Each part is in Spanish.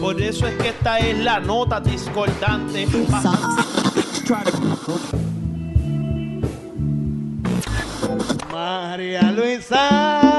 Por eso es que esta es la nota discordante. María Luisa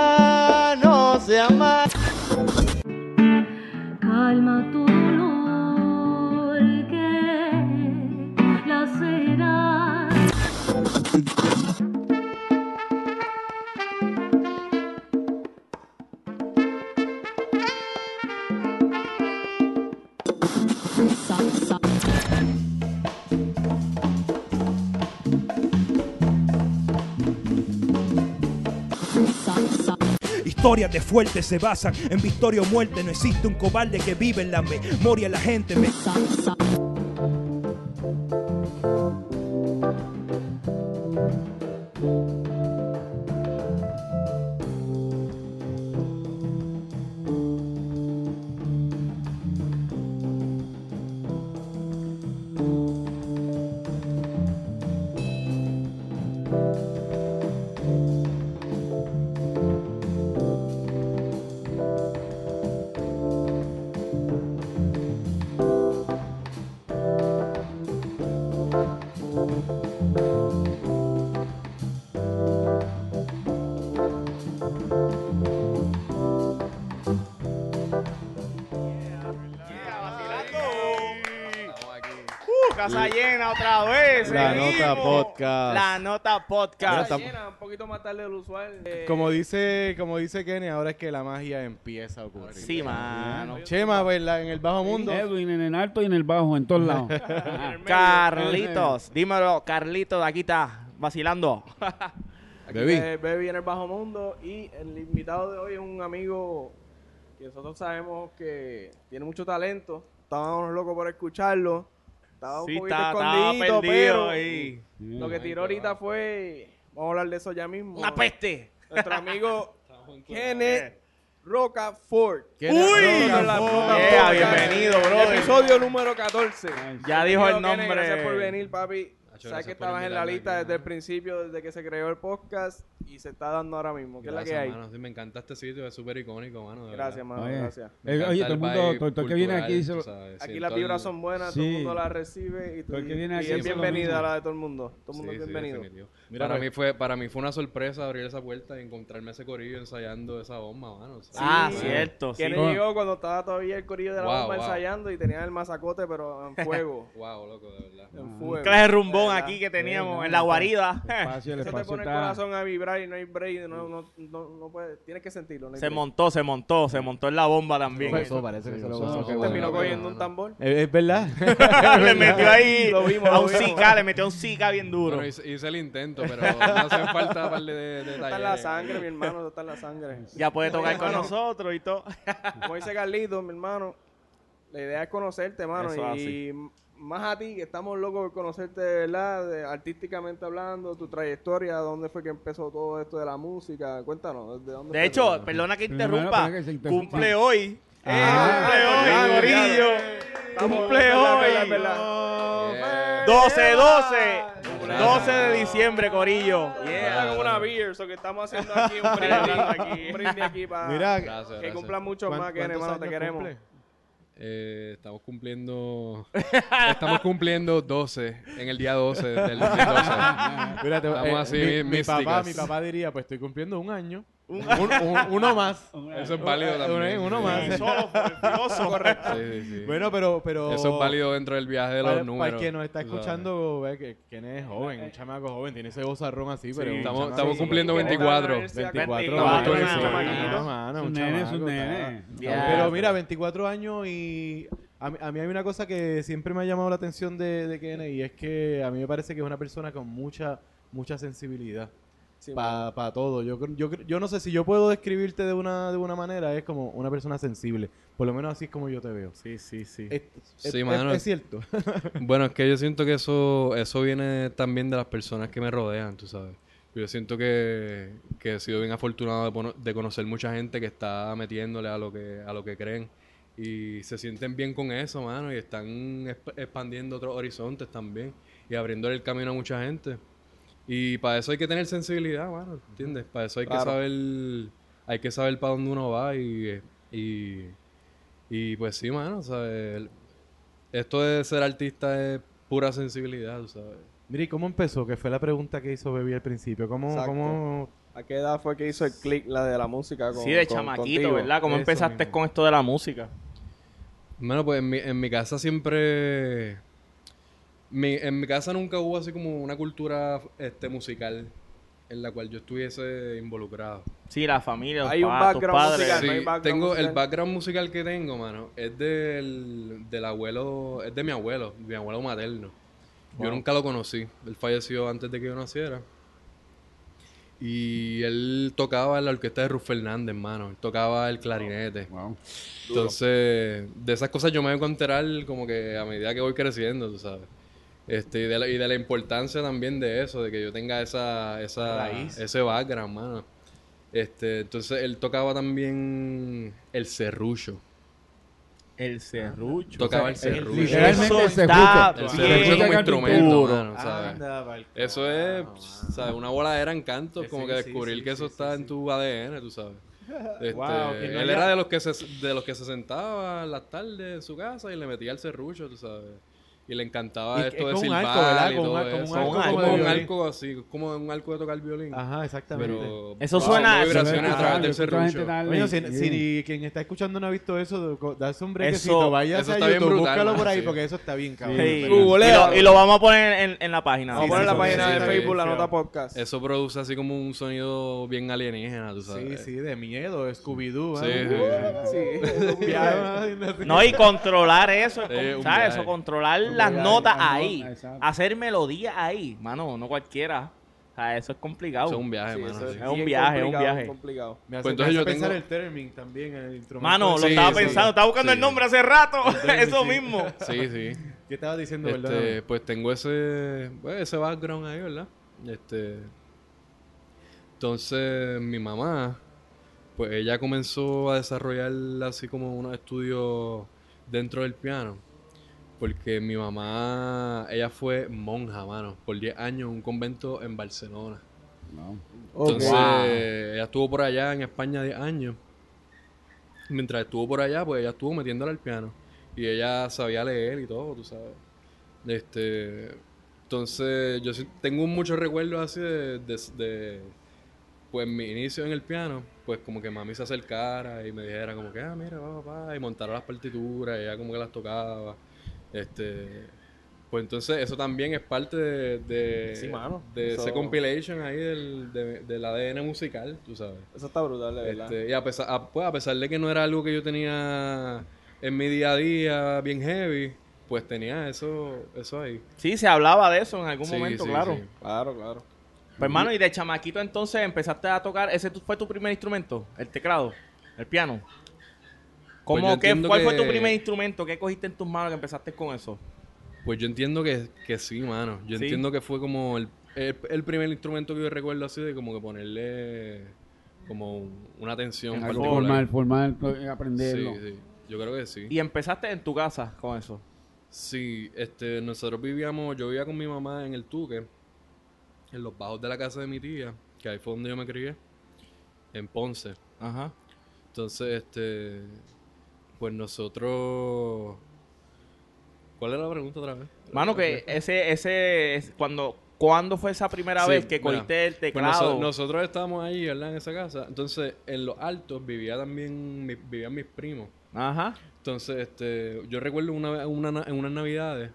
De fuertes se basan en victoria o muerte. No existe un cobarde que vive en la memoria. La gente me. Llena otra vez. La seguimos. nota podcast. La nota podcast. Llena, un poquito más tarde del usual. Eh, Como dice, como dice Kenny, ahora es que la magia empieza a ocurrir. Sí, mano. Chema, la- en el bajo mundo. Edwin en el alto y en el bajo, en todos lados. Carlitos, dímelo, Carlitos, aquí está, vacilando. eh, Bebí en el Bajo Mundo. Y el invitado de hoy es un amigo que nosotros sabemos que tiene mucho talento. Estábamos locos por escucharlo. Estaba un Sí, poquito está- escondido, pero ahí. lo que tiró ahorita fue. Vamos a hablar de eso ya mismo. Una peste. Nuestro amigo Kenneth Uy, la puta Yeah, podcast. bienvenido, brother. Episodio número 14. Ya dijo el Bienvenido, Kenneth, nombre. Gracias por venir, papi. Hacho, Sabes que estabas en la lista aquí, desde el principio, desde que se creó el podcast y se está dando ahora mismo. ¿Qué es la que hay? Mano, sí, me encanta este sitio, es súper icónico, mano. de Gracias, verdad. mano, Oye, gracias. Eh, oye, todo el mundo, todo, todo el que viene aquí dice. cultural, sabes, Aquí las vibras son buenas, todo el mundo las recibe y, tú, Todo el que viene y es lo bienvenida la de todo el mundo. Todo el mundo Sí, es bienvenido. Mira, para, mí fue, para mí fue una sorpresa abrir esa puerta y encontrarme ese corillo ensayando esa bomba, mano. Ah, cierto. ¿Quién llegó cuando estaba todavía el corillo de la bomba ensayando y tenían el mazacote, pero en fuego? Wow, loco, de verdad. en fuego. Clase aquí que teníamos en la no, guarida. Espacio, el Eso te pone el corazón a vibrar y no hay break, no, no, no, no puede, tienes que sentirlo. no Se break. montó, se montó, se montó en la bomba también. Eso parece que se lo gozó. Terminó bueno, cogiendo un tambor. Es verdad. le metió ahí Lo vimos, a un. Zika, le metió un Zika bien duro. Bueno, hice, hice el intento, pero me hacen falta par de, Está en la sangre, mi hermano, está en la sangre. Ya puede tocar con nosotros y todo. Como dice Carlito, mi hermano, la idea es conocerte, hermano, y más a ti, que estamos locos por conocerte de verdad, de- artísticamente hablando, tu trayectoria, dónde fue que empezó todo esto de la música, cuéntanos, ¿de dónde De hecho, perdona que interrumpa. que. Cumple hoy. Ah, cumple hoy, claro, Corillo. Estamos- Cumple verdad, hoy. verdad, es verdad. Yeah. 12, 12. 12 de diciembre, Corillo. Yeah, como una beer, so que estamos haciendo aquí un brindis aquí, un brindis aquí para Mira, Gracias, que gracias. cumplan mucho ¿cuán- más que hermano, te queremos. cumple? Eh, estamos cumpliendo estamos cumpliendo 12 en el día 12 del 2012. Mira, te- Estamos eh, así, mi, mi papá, mi papá diría, pues estoy cumpliendo un año. Un- un- uno más. Eso es válido también. uno sí. más. Solo. Correcto. Sí, sí, sí. Bueno, pero, pero Eso es válido dentro del viaje de los para, números. para el que nos está escuchando, ve que Ken es joven, un chamaco joven, tiene ese gozarrón así, pero estamos- chamaco- estamos cumpliendo Que está en la 24. universidad, 24 Estamos años. todos un nene, es un nene. Pero mira, 24 años y a mí, a mí hay una cosa que siempre me ha llamado la atención de, de Ken y es que a mí me parece que es una persona con mucha mucha sensibilidad Sí, para todo. Yo, yo, yo no sé si yo puedo describirte de una, de una manera, es como una persona sensible. Por lo menos así es como yo te veo. Sí, sí, sí. Es, es- Sí, es- mano. es cierto. Bueno, es que yo siento que eso, eso viene también de las personas que me rodean, tú sabes. Yo siento que, que he sido bien afortunado de, de conocer mucha gente que está metiéndole a lo que, a lo que creen. Y se sienten bien con eso, mano, y están exp- expandiendo otros horizontes también. Y abriéndole el camino a mucha gente. Y para eso hay que tener sensibilidad, mano, ¿entiendes? Para eso hay Claro. que saber hay que saber para dónde uno va y, y, y pues sí, mano, ¿sabes? Esto de ser artista es pura sensibilidad, tú ¿sabes? Mira, ¿y cómo empezó? Que fue la pregunta que hizo Baby al principio. ¿Cómo, Exacto. cómo ¿A qué edad fue que hizo el click la de la música con Sí, de con- chamaquito, contigo? ¿verdad? ¿Cómo Eso empezaste mismo. con esto de la música? Bueno, pues en mi, en mi casa siempre... Mi, en mi casa nunca hubo así como una cultura este, musical en la cual yo estuviese involucrado. Sí, la familia, los Hay un pa- tus background padres. musical. Sí, no hay background tengo el background musical que tengo, mano, es del, del abuelo, es de mi abuelo, mi abuelo materno. Yo nunca lo conocí, él falleció antes de que yo naciera. Y él tocaba en la orquesta de Ruf Fernández, mano, él tocaba el clarinete. Wow. Entonces, de esas cosas yo me vengo a enterar como que a medida que voy creciendo, tú sabes. Este, y, de la, y de la importancia también de eso, de que yo tenga esa, esa Raíz. ese background, mano. Este, entonces él tocaba también el serrucho. El serrucho. Tocaba O el sea, el- serrucho. literalmente Eso el serrucho. El serrucho como instrumento, Duro. mano, ¿sabes? Anda pa'l Eso es, mano. ¿sabes? Una bola de encanto, Sí, como que descubrir sí, que eso sí, está sí, en tu ADN, tú sabes. Este, Wow, no él era de los que se de los que se sentaba en las tardes en su casa y le metía el serrucho, tú sabes. Y le encantaba Y esto es de silbar arco, ¿verdad? y Como un todo un eso. arco como como de un violín. arco así, como un arco de tocar violín. Ajá, exactamente. Pero Eso wow, suena- vibraciones a través del serrucho. si, Sí. si quien está escuchando no ha visto eso, darse un brequecito, vaya eso a está bien YouTube, brutal, búscalo por ahí sí. porque eso está bien, cabrón. Sí. Y, lo, y lo vamos a poner en, en la página. Vamos a Sí, poner sí, la página sí, de sí, Facebook, la sí. nota podcast. Eso produce así como un sonido bien alienígena, tú Sí, sabes. sí, de miedo, Scooby-Doo. Sí, sí. Sí, No, y controlar eso, Sí. Eso, controlar las notas ahí. exacto. Hacer melodías ahí. Mano, no cualquiera. O sea, eso es complicado. Eso es un viaje, Sí, mano. eso sí. Es un viaje, es un complicado, viaje. complicado. Me hace, Pues entonces me hace yo pensar tengo- el terming también, el instrumento. Mano, lo Sí, estaba sí, pensando, estaba buscando sí. el nombre hace rato. Eso mismo. Sí, sí. ¿Qué estabas diciendo, verdad? Este, pues tengo ese, pues, ese background ahí, ¿verdad? Este, entonces mi mamá, pues ella comenzó a desarrollar así como unos estudios dentro del piano. Porque mi mamá, ella fue monja, mano, por 10 años en un convento en Barcelona. Wow. Entonces, Wow. ella estuvo por allá en España 10 años. Mientras estuvo por allá, pues ella estuvo metiéndole al piano. Y ella sabía leer y todo, tú sabes. Este, entonces, yo tengo muchos recuerdos así de, de, de, pues, mi inicio en el piano. Pues como que mami se acercara y me dijera como que, ah, mira, va, papá, y montara las partituras, y ella como que las tocaba. Este, pues entonces eso también es parte de, de, Sí, mano. de Eso- ese compilation ahí del, de- del ADN musical, tú sabes. Eso está brutal, de verdad. Este, y a pesar, a, pues, a pesar de que no era algo que yo tenía en mi día a día bien heavy, pues tenía eso, eso ahí. Sí, se hablaba de eso en algún Sí, momento, sí, claro. sí. Claro, claro. Pues hermano, y de chamaquito entonces empezaste a tocar, ¿ese fue tu primer instrumento? ¿El teclado? ¿El piano? Pues ¿Cómo, qué, ¿Cuál fue tu primer instrumento? ¿Qué cogiste en tus manos que empezaste con eso? Pues yo entiendo que, que sí, mano. Yo Sí. entiendo que fue como el, el, el primer instrumento que yo recuerdo así de como que ponerle como un- una atención formal, formal, eh, aprenderlo. Sí, sí. Yo creo que sí. Y empezaste en tu casa con eso. Sí, este, nosotros vivíamos, yo vivía con mi mamá en el Tuque, en los bajos de la casa de mi tía, que ahí fue donde yo me crié, en Ponce. Ajá. Entonces, este, pues nosotros, ¿cuál era la pregunta otra vez? Mano, que ese, ese, es cuando, ¿cuándo fue esa primera Sí, vez que mira, cogiste el Pues teclado? noso- nosotros estábamos ahí, ¿verdad? En esa casa. Entonces, en los altos vivía también, mi- vivían mis primos. Ajá. Entonces, este, yo recuerdo una, vez- una, na- en unas navidades,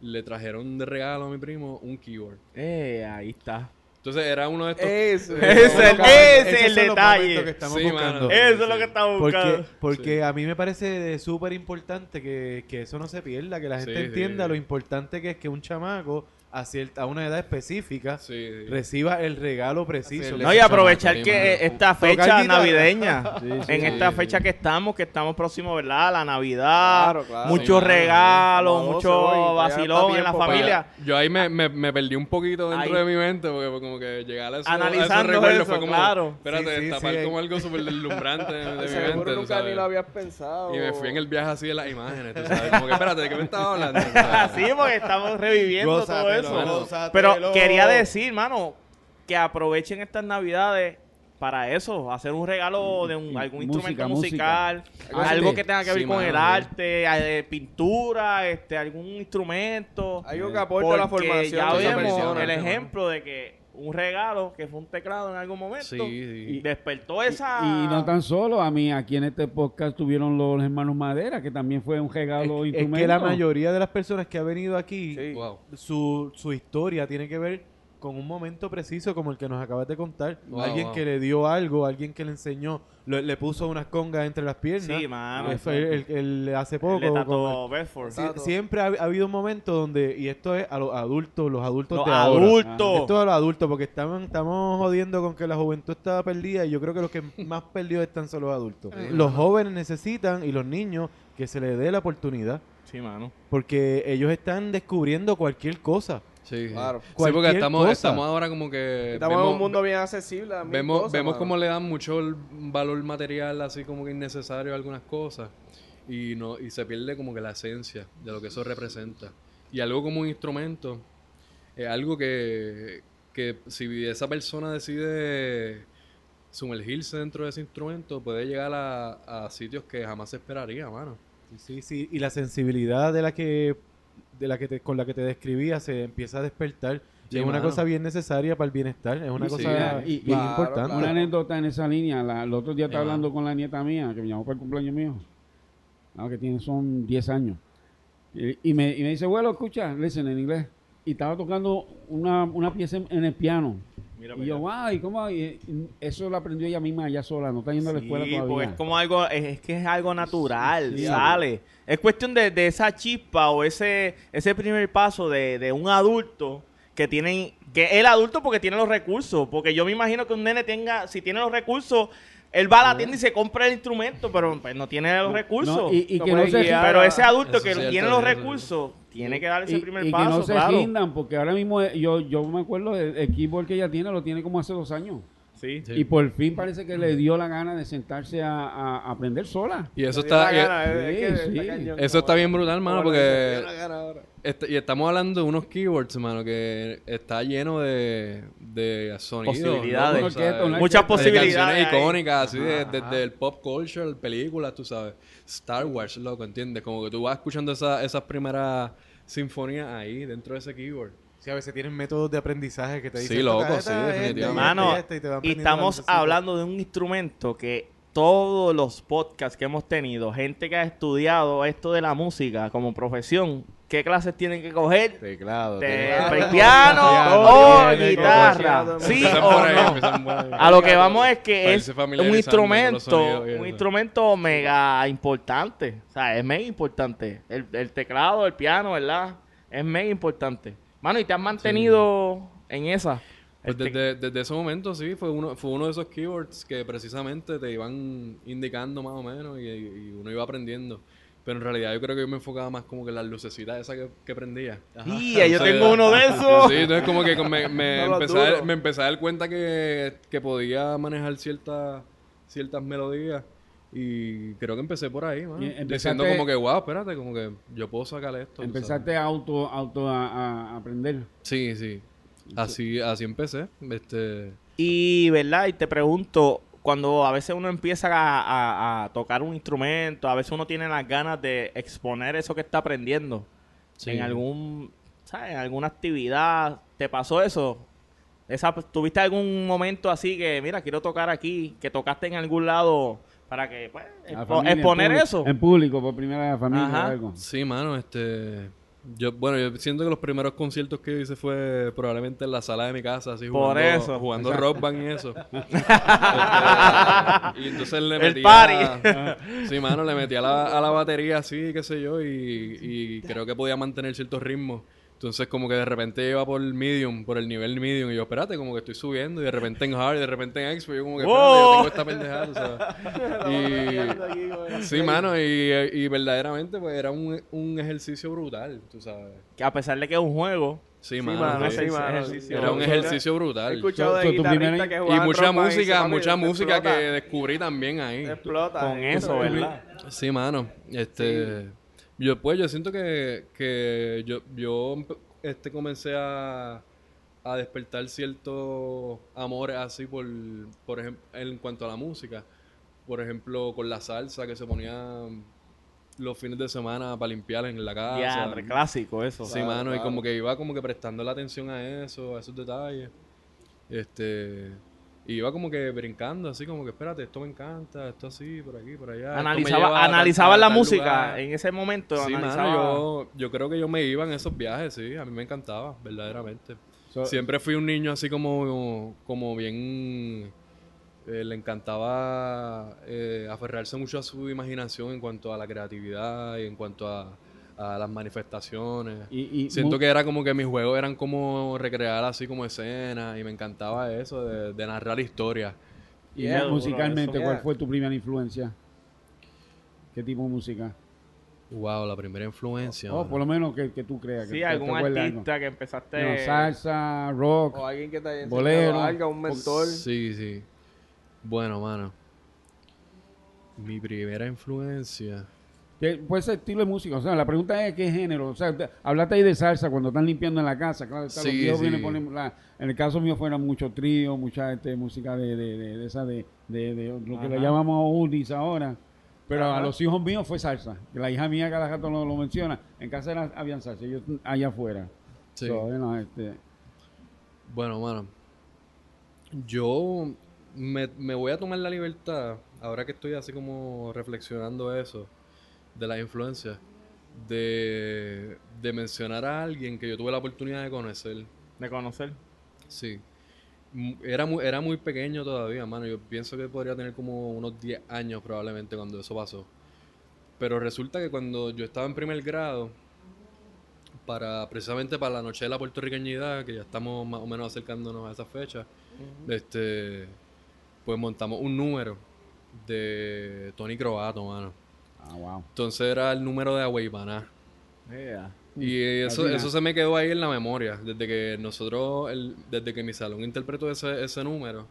le trajeron de regalo a mi primo un keyboard. Eh, ahí está. Entonces, era uno de estos... Ese, Ese, Esos ese es el son los detalle. que estamos Sí, buscando. mano. Eso es lo que estaba buscando. Porque, porque a mí me parece súper importante que, que eso no se pierda, que la gente Sí, sí. entienda lo importante que es que un chamaco a, cierta, a una edad específica Sí, sí. reciba el regalo preciso. No, y aprovechar que sí, esta fecha navideña, Sí, en sí, esta sí. fecha que estamos, que estamos próximos, ¿verdad? La Navidad, Claro, claro. muchos Sí, regalos, Como a 12 mucho vacilón en la familia. Yo ahí me, me, me perdí un poquito dentro Ahí. de mi mente porque fue como que llegar a eso, Analizando a esos recuerdos eso, fue como, claro. espérate, Sí, sí, destapar sí. como algo súper deslumbrante de, de mi mente, nunca ni lo habías pensado. Y me fui en el viaje así de las imágenes, tú sabes, como que espérate, ¿de qué me estabas hablando? Así porque estamos reviviendo todo Gózatelo, eso. Pero quería decir, mano, que aprovechen estas navidades para eso, hacer un regalo de un, algún música, instrumento musical, algo que tenga que ver Sí, con mano, el arte, eh, pintura, este, algún instrumento. Algo que aporte a la formación ya vemos el ejemplo de que un regalo que fue un teclado en algún momento Sí, sí. despertó esa Y no tan solo, a mí aquí en este podcast tuvieron los hermanos Madera, que también fue un regalo Es, es instrumento. que la mayoría de las personas que ha venido aquí, Sí. Wow. su, su historia tiene que ver con un momento preciso como el que nos acabas de contar. Wow, alguien wow. que le dio algo, alguien que le enseñó, lo- le puso unas congas entre las piernas. Sí, mano. Eh, fue el, el- hace poco. Tato como- Bedford. Sí, siempre ha, ha habido un momento donde, y esto es a los adultos, los adultos Los de ahora. adultos. Esto a los adultos, porque estamos, estamos jodiendo con que la juventud está perdida y yo creo que los que más perdidos están son los adultos. Los jóvenes necesitan y los niños que se les dé la oportunidad, Sí, mano. porque ellos están descubriendo cualquier cosa. Sí. Claro. Sí, porque estamos, cosa. estamos ahora como que... Estamos en un mundo bien accesible. a Vemos, cosas, vemos mano. cómo le dan mucho el valor material así como que innecesario a algunas cosas y no y se pierde como que la esencia de lo que eso representa. Y algo como un instrumento es algo que, que si esa persona decide sumergirse dentro de ese instrumento puede llegar a, a sitios que jamás se esperaría, mano. Sí, sí, y la sensibilidad de la que, de la que te- con la que te describía se empieza a despertar. Sí, y es una cosa bien necesaria para el bienestar, es una Sí, cosa y- bien claro, importante. Una anécdota en esa línea. La, el otro día estaba hablando con la nieta mía, que me llamó para el cumpleaños mío. Ah, que tiene, son 10 años. Y, y me, y me dice, bueno, escucha, listen en inglés. Y estaba tocando una, una pieza en, en el piano. Mira y yo, wow, ¿y cómo? Y- eso lo aprendió ella misma, ella sola, no está yendo a la escuela Sí, todavía. porque es como algo, es, es que es algo natural, Sí. sale. Es cuestión de, de esa chispa o ese, ese primer paso de, de un adulto que tiene, que el adulto porque tiene los recursos, porque yo me imagino que un nene tenga, si tiene los recursos, él va a la tienda y se compra el instrumento, pero pues, no tiene los recursos. No, y, que no se pero ese adulto Eso que cierto, tiene los recursos, tiene que dar ese y- primer y paso, que no se claro. porque ahora mismo eh, yo, yo me acuerdo, el, el keyboard que ella tiene lo tiene como hace dos años. Sí. Sí. Y por fin parece que le dio la gana de sentarse a, aprender sola. Y eso está... y- gana, es- es que sí, está sí. cañón, Eso está bien brutal, mano, porque-. Este- y estamos hablando de unos keywords, mano, que está lleno de, de sonidos. Posibilidades. Muchas. De posibilidades. icónicas, así de- desde el pop culture, películas, tú sabes. Star Wars, loco, ¿entiendes? Como que tú vas escuchando esa- esas primeras sinfonías ahí, dentro de ese keyboard. Sí, a veces tienen métodos de aprendizaje que te Sí, dicen loco, "Toca sí, esta, esta, definitivamente. esta, Mano, esta", y te van y aprendiendo estamos hablando de un instrumento que todos los podcasts que hemos tenido, gente que ha estudiado esto de la música como profesión, ¿qué clases tienen que coger? Teclado. Piano o guitarra. ¿Sí o no? A lo que vamos es que es un instrumento, un instrumento mega importante. O sea, es mega importante. El, el teclado, el piano, ¿verdad? Es mega importante. Mano, y te has mantenido en esa. Pues Este- desde, desde ese momento sí, fue uno, fue uno de esos keywords que precisamente te iban indicando más o menos y, y uno iba aprendiendo. Pero en realidad yo creo que yo me enfocaba más como que en las lucecitas esas que, que prendía. Y yo O sea, tengo uno de esos. Sí, entonces como que me, me No lo empecé, a, dudo. me empecé a dar cuenta que, que podía manejar ciertas ciertas melodías y creo que empecé por ahí, mano. Diciendo como que, wow, espérate, como que yo puedo sacar esto. Empezaste a auto, auto a, a aprender. Sí, sí. Así, así empecé. Este, Y, ¿verdad? Y te pregunto, cuando a veces uno empieza a, a- a tocar un instrumento, a veces uno tiene las ganas de exponer eso que está aprendiendo Sí. en algún, ¿sabes? En alguna actividad. ¿Te pasó eso? Esa, ¿Tuviste algún momento así que, mira, quiero tocar aquí, que tocaste en algún lado para que, pues, expo- familia, exponer eso? En público, por primera vez, la familia Ajá. o algo. Sí, mano, este... Yo, bueno, yo siento que los primeros conciertos que hice fue probablemente en la sala de mi casa, así Por jugando, eso. jugando rock band y eso. Este, y entonces le El metía... party. sí, mano, le metía a la, a la batería así, qué sé yo, y, y creo que podía mantener ciertos ritmos. Entonces como que de repente iba por el medium, por el nivel medium, y yo, espérate, como que estoy subiendo, y de repente en hard, y de repente en expo, y yo como que, espérate, yo ¡Oh! tengo esta pendejada, tú sabes. Y... Sí, mano, y, y verdaderamente pues era un, un ejercicio brutal, tú sabes. Que a pesar de que es un juego, Sí, Sí, mano. mano, ese- sí, mano. ejercicio. Era un ejercicio He brutal. escuchado So- de guitarristas que Y mucha y música, mucha "Papi, música que explota". descubrí también ahí. Explota. con eso, ¿verdad? Sí, mano. Este, yo pues yo siento que, que yo, yo este comencé a, a despertar ciertos amores así por, por ejemplo, en cuanto a la música. Por ejemplo, con la salsa que se ponía los fines de semana para limpiar en la casa. Diantre, clásico eso. Sí, mano, y como que iba como que prestando la atención a eso, a esos detalles. Este, y iba como que brincando, así como que espérate, esto me encanta, esto así, por aquí, por allá. Analizaba, analizaba la música lugar. en ese momento. Sí, mano, analizaba- yo, yo creo que yo me iba en esos viajes, sí, a mí me encantaba, verdaderamente. So- Siempre fui un niño así como, como bien... eh, le encantaba eh, aferrarse mucho a su imaginación en cuanto a la creatividad y en cuanto a, a las manifestaciones. y, y Siento que era como que mis juegos eran como recrear así como escenas y me encantaba eso de, de narrar historias. y Yeah, musicalmente. ¿cuál fue tu primera influencia? ¿Qué tipo de música? Wow, la primera influencia. O mano. por lo menos que, que tú creas. Sí, que, algún te acuerdes algo. artista que empezaste. Salsa, rock. O alguien que te haya Bolero. algo, un mentor. Sí, sí. Bueno, mano. Mi primera influencia. ¿Qué- puede ser estilo de música. O sea, la pregunta es qué género. O sea, te- hablaste ahí de salsa cuando están limpiando en la casa. Claro, está, los Sí, viejos sí. vienen, ponen la- en el caso mío fueron mucho trío, mucha este, música de, de, de, de esa de, de, de lo que le llamamos oldies ahora. Pero a los hijos míos fue salsa. Que La hija mía cada rato lo, lo menciona. En casa era, habían salsa, ellos allá afuera. Sí. So, know, este, Bueno, mano. Yo me, me voy a tomar la libertad, ahora que estoy así como reflexionando eso, de las influencias, de, de mencionar a alguien que yo tuve la oportunidad de conocer. De conocer. Sí. Era muy, era muy pequeño todavía, mano. Yo pienso que podría tener como unos 10 años probablemente cuando eso pasó. Pero resulta que cuando yo estaba en primer grado, para precisamente para la noche de la puertorriqueñidad, que ya estamos más o menos acercándonos a esa fecha, este, pues montamos un número de Tony Croato, mano. Ah, wow. Entonces era el número de Agüeypaná. Y eso, eso se me quedó ahí en la memoria. Desde que nosotros, el- desde que mi salón interpretó ese, ese número,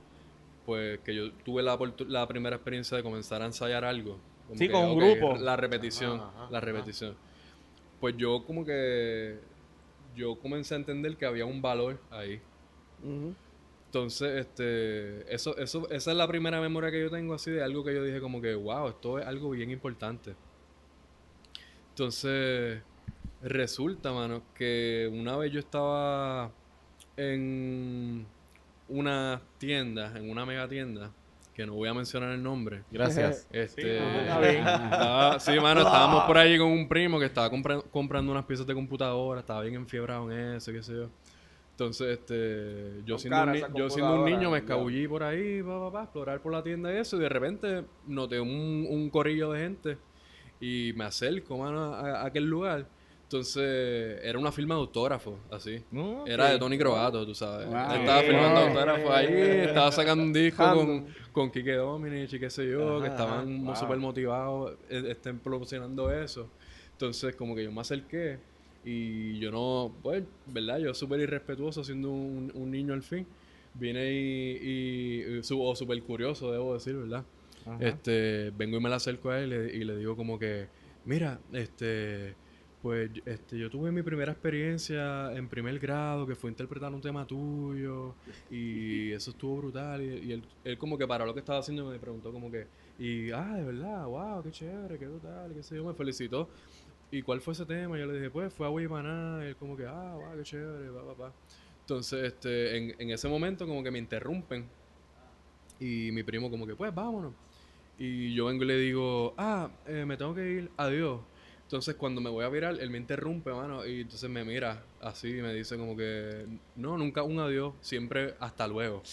pues que yo tuve la, la primera experiencia de comenzar a ensayar algo. Como Sí, que, con un grupo. La repetición, Ajá, ajá, la ajá. repetición. Pues yo como que, yo comencé a entender que había un valor ahí. Entonces, este, eso, eso, esa es la primera memoria que yo tengo así de algo que yo dije como que, wow, esto es algo bien importante. Entonces, resulta, mano, que una vez yo estaba en una tienda, en una mega tienda, que no voy a mencionar el nombre. Gracias. Este, no, estaba- sí, mano, estábamos por ahí con un primo que estaba compra- comprando unas piezas de computadora, estaba bien enfiebrado en eso, qué sé yo. Entonces, este, yo siendo, un, ni- esas yo siendo un niño me escabullí por ahí, pa, pa, pa, explorar por la tienda y eso, y de repente noté un, un corillo de gente y me acerco, mano, a, a aquel lugar. Entonces, era una firma de autógrafos, así. No, Era de Tony Croato, tú sabes. Wow. Él estaba firmando Wow. autógrafos ahí, estaba sacando un disco con, con Kike Dominich y qué sé yo, que estaban. Wow. súper motivados, eh, estén promocionando eso. Entonces, como que yo me acerqué y yo no, pues, ¿verdad? Yo súper irrespetuoso siendo un, un niño al fin. Vine y, y, o súper curioso, debo decir, ¿verdad? Ajá. Este, vengo y me la acerco a él y le, y le digo como que, mira, este, pues, este, yo tuve mi primera experiencia en primer grado, que fue interpretar un tema tuyo, y eso estuvo brutal, y, él, él como que paró lo que estaba haciendo y me preguntó como que, y, ah, de verdad, wow, qué chévere, qué brutal, qué sé yo, me felicitó. ¿Y cuál fue ese tema? Yo le dije, pues, fue a Maná, y él como que, ah, wow, qué chévere, pa, pa, pa. Entonces, este, en, en ese momento como que me interrumpen, y mi primo como que, pues, vámonos. Y yo vengo y le digo, ah, eh, me tengo que ir, adiós. Entonces cuando me voy a virar, él me interrumpe, mano, y entonces me mira así y me dice como que, no, nunca un adiós, siempre hasta luego.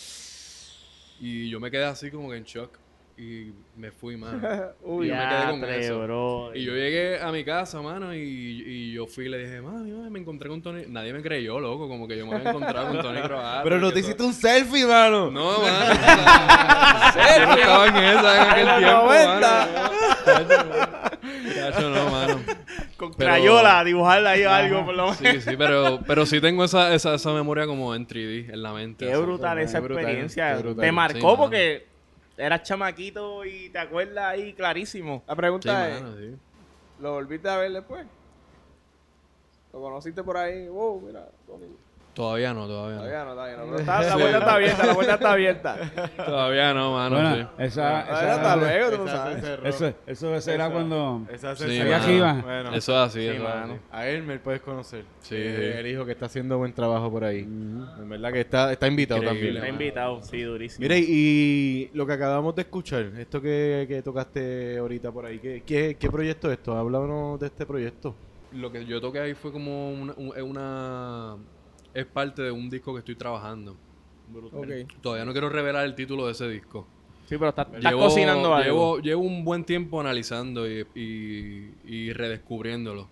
Y yo me quedé así como que en shock y me fui, mano. Uy, yo me quedé con Diatre, eso. bro. Y yo llegué a mi casa, mano, y, y yo fui y le dije, mami, mami, me encontré con Tony. Nadie me creyó, loco, como que yo me había encontrado con Tony Croato. Pero no te hiciste un selfie, mano. No, mano. yo no estaba en esa en aquel tiempo, 90. mano. No, mano. Con Pero- crayola, dibujarle ahí algo por lo menos. Sí, sí, pero, pero sí tengo esa, esa, esa memoria como en 3D en la mente. Qué así. brutal esa brutal, experiencia. brutal. Te Sí, marcó mano. porque eras chamaquito y te acuerdas ahí clarísimo. La Sí, pregunta es, mano, sí. ¿lo volviste a ver después? ¿Lo conociste por ahí? Wow, mira, Tony. Todavía no, todavía no. Todavía no, todavía no. Pero está- la puerta está abierta, la puerta está abierta. Todavía no, mano. Bueno, sí. esa, Todavía esa- hasta luego, tú no Esa sabes. eso, eso será Esa- cuando... Esa se Sí. Aquí va. Bueno, Eso es así, Sí, eso es mano. así. a Elmer puedes conocer. Sí, Eh, sí. El hijo que está haciendo buen trabajo por ahí. En verdad que está, está invitado Increíble. Está también. invitado, sí, durísimo. Mire, y lo que acabamos de escuchar, esto que, que tocaste ahorita por ahí, ¿qué, qué, qué proyecto es esto? Háblanos de este proyecto. Lo que yo toqué ahí fue como una, una... Es parte de un disco que estoy trabajando. Ok. Todavía no quiero revelar el título de ese disco. Sí, pero estás, estás cocinando algo. Llevo, llevo un buen tiempo analizando y, y, y redescubriéndolo.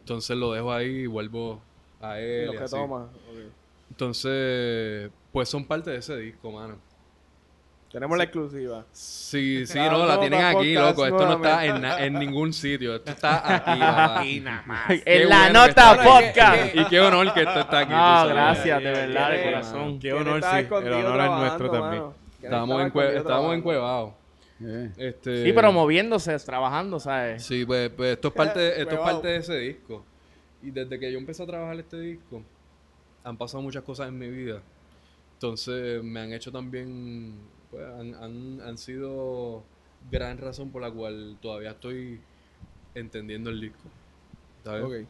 Entonces lo dejo ahí y vuelvo a Y él. Los y que así. toma. Entonces, pues son parte de ese disco, mano. Tenemos la exclusiva. Sí, sí, Ah, no, la tienen aquí, loco. Esto no está en, en ningún sitio. Esto está aquí, papá. nada más. Qué En la bueno nota aquí. podcast. Y qué honor que esto está aquí. No, sabes. gracias, de verdad, de corazón. Qué ¿Quién honor, sí. El honor es nuestro también. Estábamos, en cue- estábamos encuevados. Eh, Este, Sí, pero moviéndose, trabajando, ¿sabes? Sí, pues, pues esto, es parte, esto es parte de ese disco. Y desde que yo empecé a trabajar este disco, han pasado muchas cosas en mi vida. Entonces me han hecho también, pues, han, han, han sido gran razón por la cual todavía estoy entendiendo el disco. ¿sabes?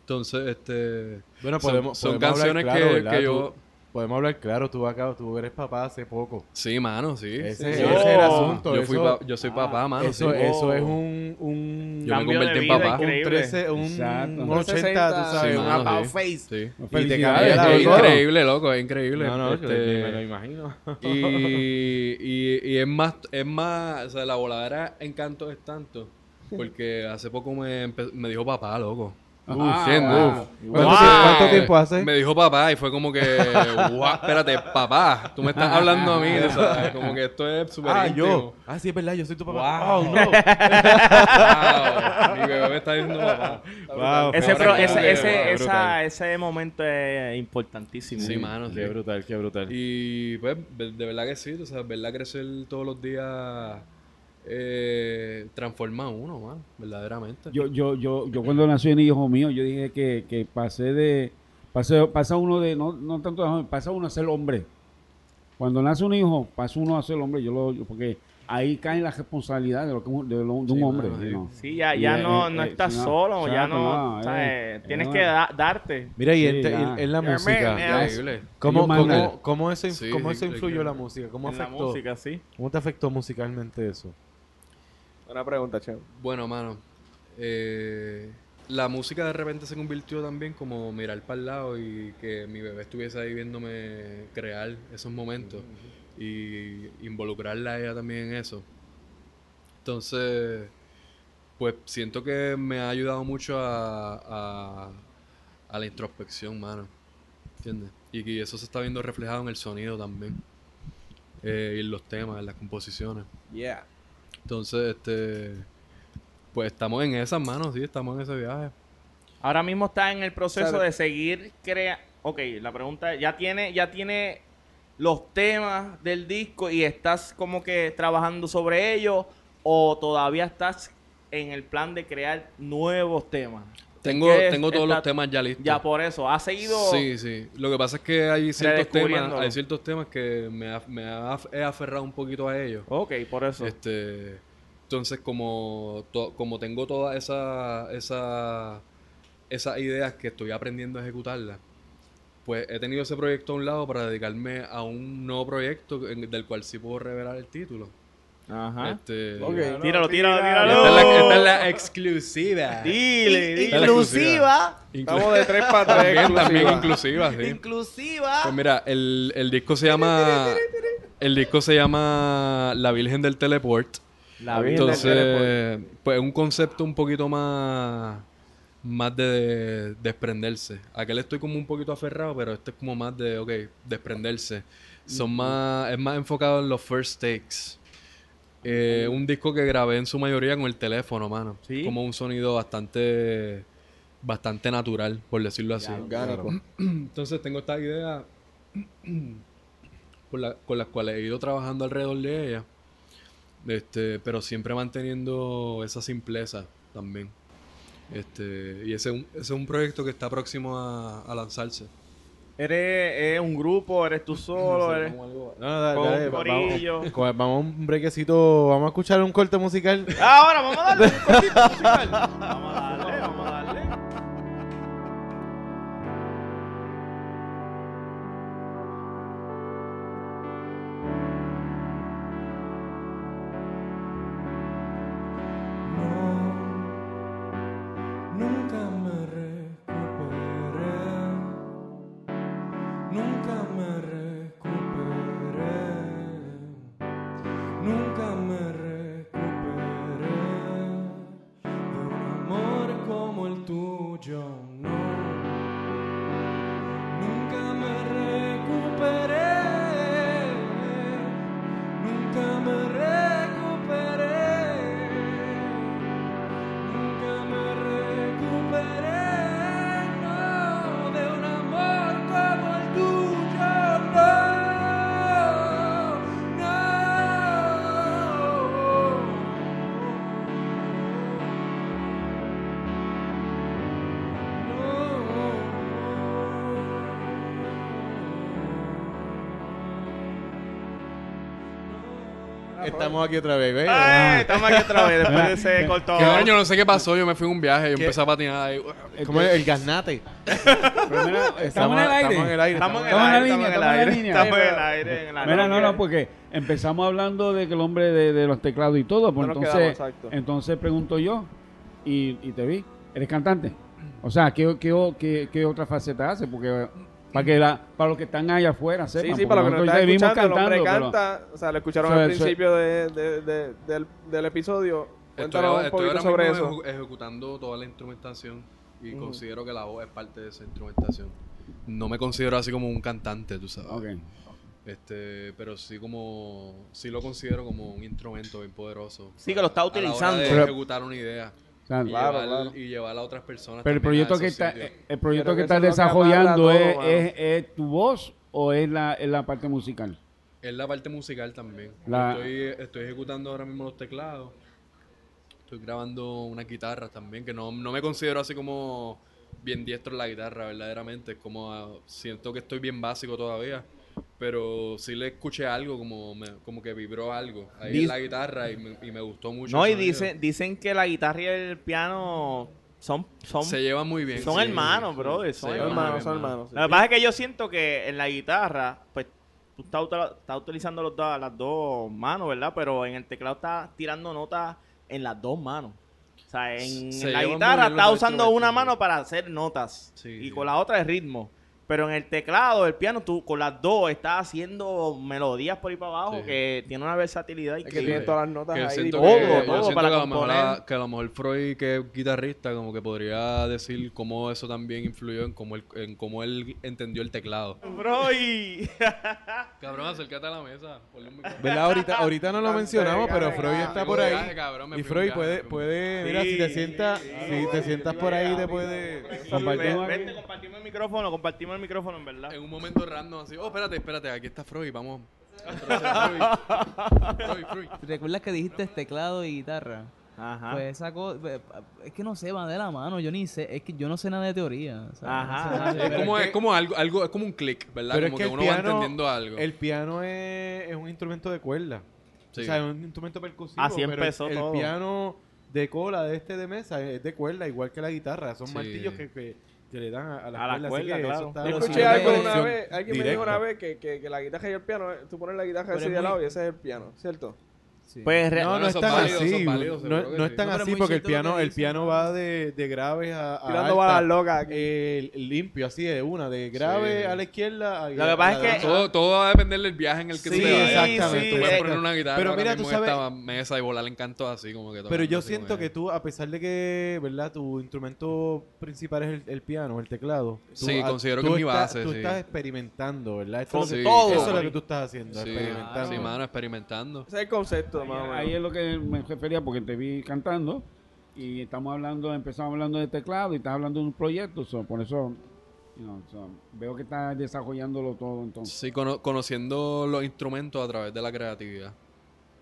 Entonces, este... Bueno, son- podemos, son podemos hablar canciones claro, que, que yo... podemos hablar claro, tú acá, tú eres papá hace poco. Sí, mano, sí. Ese, Sí. ese es el asunto. yo, fui eso, pa- yo soy papá, mano. eso, sí. eso es un, un, Yo me convertí en papá. un increíble. 13, un, Exacto. un 80, tú sabes, Sí, un mano, about sí. face. Sí. Y te cambia la Es increíble, loco, es increíble. No, no, Este, me lo imagino. y, y, y es más, es más, o sea, la voladera encanto es tanto, porque hace poco me, me dijo papá, loco. Ah, wow. ¿Cuánto, Wow. cuánto tiempo hace? Me dijo papá y fue como que, "Guau, espérate, papá, tú me estás hablando a mí, como que esto es súper Ah, íntimo. yo. Ah, sí, es verdad, yo soy tu papá. Wow. Oh, no. Wow, mi bebé me está diciendo papá. Wow, Ese, pro- ese, ese, esa, ese momento es importantísimo. Sí, mano, sí. Qué brutal, qué brutal. Y pues, de de verdad que sí, o sea, verdad crecer todos los días eh, transforma a uno, man, verdaderamente. Yo, yo, yo, yo cuando nació el hijo mío, yo dije que, que pasé de, pasé, pasa uno de, no, no tanto de joven, pasa uno a ser hombre. Cuando nace un hijo, pasa uno a ser hombre, yo lo, yo- porque ahí cae la responsabilidad de lo que un- de, lo- de un Sí, hombre. mano, sí. ¿no? Sí, ya, ya no, eh, no estás solo, ya exacto, no, eh, tienes eh, que da- darte. Mira, y Sí, en, la música. ¿cómo, cómo, cómo eso, cómo sí, eso influyó la música? ¿Cómo en la afectó, música, sí. ¿Cómo te afectó musicalmente eso? Una pregunta, Che. Bueno, mano, eh, la música de repente se convirtió también como mirar para el lado y que mi bebé estuviese ahí viéndome crear esos momentos y involucrarla a ella también en eso. Entonces, pues siento que me ha ayudado mucho a, a, a la introspección, mano. ¿Entiendes? Y que eso se está viendo reflejado en el sonido también. Eh, y en los temas, en las composiciones. Yeah. Entonces, este. Pues estamos en esas manos, sí, estamos en ese viaje. Ahora mismo está en el proceso Sabe- de seguir crea. Ok, la pregunta es, ya tiene, ya tiene los temas del disco y estás como que trabajando sobre ellos o todavía estás en el plan de crear nuevos temas. Tengo, tengo todos Está- los temas ya listos. Ya por eso, ha seguido. Sí, sí. Lo que pasa es que hay ciertos temas, hay ciertos temas que me, me ha- he aferrado un poquito a ellos. Ok, por eso. Este, entonces como, to- como tengo todas esa, esa, esas ideas que estoy aprendiendo a ejecutarlas, pues he tenido ese proyecto a un lado para dedicarme a un nuevo proyecto en- del cual sí puedo revelar el título. Ajá. Este, Ok. Tíralo, tíralo, Esta tíralo. es la, esta es la exclusiva. Dile, dile. Exclusiva. Estamos de 3 para 3. También, también inclusiva, sí. Inclusiva. Pues mira, el, el disco se llama. El disco se llama La Virgen del Teleport. La Virgen del Entonces, pues es un concepto un poquito más. Más de desprenderse. Aquel estoy como un poquito aferrado, pero este es como más de, ok, desprenderse. Son más, es más enfocado en los first takes. Eh, un disco que grabé en su mayoría con el teléfono, mano. Sí. Como un sonido bastante, bastante natural, por decirlo así. Orgánico. Entonces tengo esta idea con, la- con las cuales he ido trabajando alrededor de ella. Este, pero siempre manteniendo esa simpleza también. Este, y ese es un, ese es un proyecto que está próximo a, a lanzarse. ¿Eres, es un grupo? ¿Eres tú solo? ¿Eres No, no, dale, con dale, un corillo? vamos, vamos a un brequecito, vamos a escuchar un corte musical. Ahora, vamos a darle un cortito musical. Vamos a darle, Estamos aquí otra vez, ¿ves? Ay, estamos aquí otra vez después de ese corto. Yo no sé qué pasó, yo me fui en un viaje, yo ¿Qué? empecé a patinar ahí. Como el, el gaznate. Pero mira, estamos en el aire. Estamos en el aire. Estamos en el Estamos en la aire, línea, estamos en el aire. línea. Estamos en el aire. en la Mira, no, no, porque empezamos hablando de que el hombre de, de los teclados y todo, pues No entonces, quedamos, entonces pregunto yo y, y te vi, ¿eres cantante? O sea, ¿qué, qué, qué, qué otra faceta hace? Porque para que la, para los que están allá afuera Sí, sepan, sí, porque para los que nos están te vimos escuchando, el hombre cantando, pero- canta, o sea, lo escucharon Eso al es- principio de, de- de- del, del episodio. Estoy, Cuéntanos un estoy poquito ahora sobre mismo eso. ejecutando toda la instrumentación y considero que la voz es parte de esa instrumentación. No me considero así como un cantante, tú sabes. Ok. Este, pero sí como sí lo considero como un instrumento bien poderoso. Sí, que lo está a la hora utilizando. de Pero- ejecutar una idea O sea, y, Claro, llevar, claro. y llevar a otras personas. pero el proyecto que está, el proyecto que que estás desarrollando es, todo, es, es tu voz o es la, es la parte musical. Es la parte musical también. La- Estoy, estoy ejecutando ahora mismo los teclados. Estoy grabando una guitarra también, que no, no me considero así como bien diestro en la guitarra, verdaderamente. Es como, ah, siento que estoy bien básico todavía. Pero sí le escuché algo, como, me- como que vibró algo ahí en la guitarra y me, y me gustó mucho. No, y dicen, dicen que la guitarra y el piano son, son, Se llevan muy bien. son sí. hermanos, brother. Se Son hermanos. hermanos, son hermanos. sí. Lo que pasa es que yo siento que en la guitarra, pues, tú estás, estás utilizando los dos- las dos manos, ¿verdad? Pero en el teclado estás tirando notas en las dos manos. O sea, en, Se en la guitarra estás usando una mano para hacer notas Sí, y sí. con la otra el ritmo. Pero en el teclado, el piano, tú con las dos estás haciendo melodías por ahí para abajo Sí. que tiene una versatilidad Es que tiene todas las notas Que ahí. todo, que, yo todo para que a, lo mejor componer. a- que a lo mejor Freud, que es guitarrista, como que podría decir cómo eso también influyó en cómo él, en cómo él entendió el teclado. Y- Cabrón, acércate a la mesa. ¿Verdad? Ahorita, ahorita no lo mencionamos, pero Freud está por ahí. cabrón, Y Freud puede, puede, mira, si te Sí, sientas, si te sientas por ahí, te puede Compartimos Vente, compartimos el micrófono, compartimos el micrófono, en verdad. En un momento random así, oh, espérate, espérate, aquí está Freud, vamos. Freud, Freud. ¿Recuerdas que dijiste teclado y guitarra? Ajá. Pues esa cosa, es que no sé, van de la mano, yo ni sé, es que yo no sé nada de teoría. o sea, Ajá. no sé nada de Es como, es como algo, algo, es como un click, ¿verdad? Pero es como que uno va piano, entendiendo algo. el piano es, es un instrumento de cuerda. Sí. O sea, es un instrumento percusivo. Así pero el- empezó el, todo. piano de cola de este de mesa es de cuerda, igual que la guitarra. Son Sí. martillos que, que, que le dan a, a las A la cuerdas. cuerda, así que claro. eso está Yo escuché algo hay una vez, alguien me dijo una vez que, que, que la guitarra y el piano, eh, tú pones la guitarra así de lado y ese es el piano, ¿cierto? Sí. Pues No, no es tan válidos, así. no, es tan así porque el piano, el piano va de, de graves a, a Tirando alta, balas locas aquí. eh, limpio, así de una, de grave Sí. a la izquierda. a- Lo que pasa es que- todo, todo va a depender del viaje en el que Sí, tú te vayas. exactamente. Tú puedes Eh, poner una guitarra pero mira, tú sabes- esta mesa y volar en cantos así como que Pero yo siento que tú, a pesar de que, ¿verdad? Tu instrumento principal es el, el piano, el teclado. tú- Sí, a- considero tú que es mi base, Tú estás experimentando, ¿verdad? Todo. Eso es lo que tú estás haciendo, experimentando. sí, mano, experimentando. Ese es el concepto, más o menos. Ahí es lo que me refería porque te vi cantando y estamos hablando, empezamos hablando de teclado y estás hablando de un proyecto, so, por eso you know, so, veo que estás desarrollándolo todo entonces. Sí, cono- conociendo los instrumentos a través de la creatividad.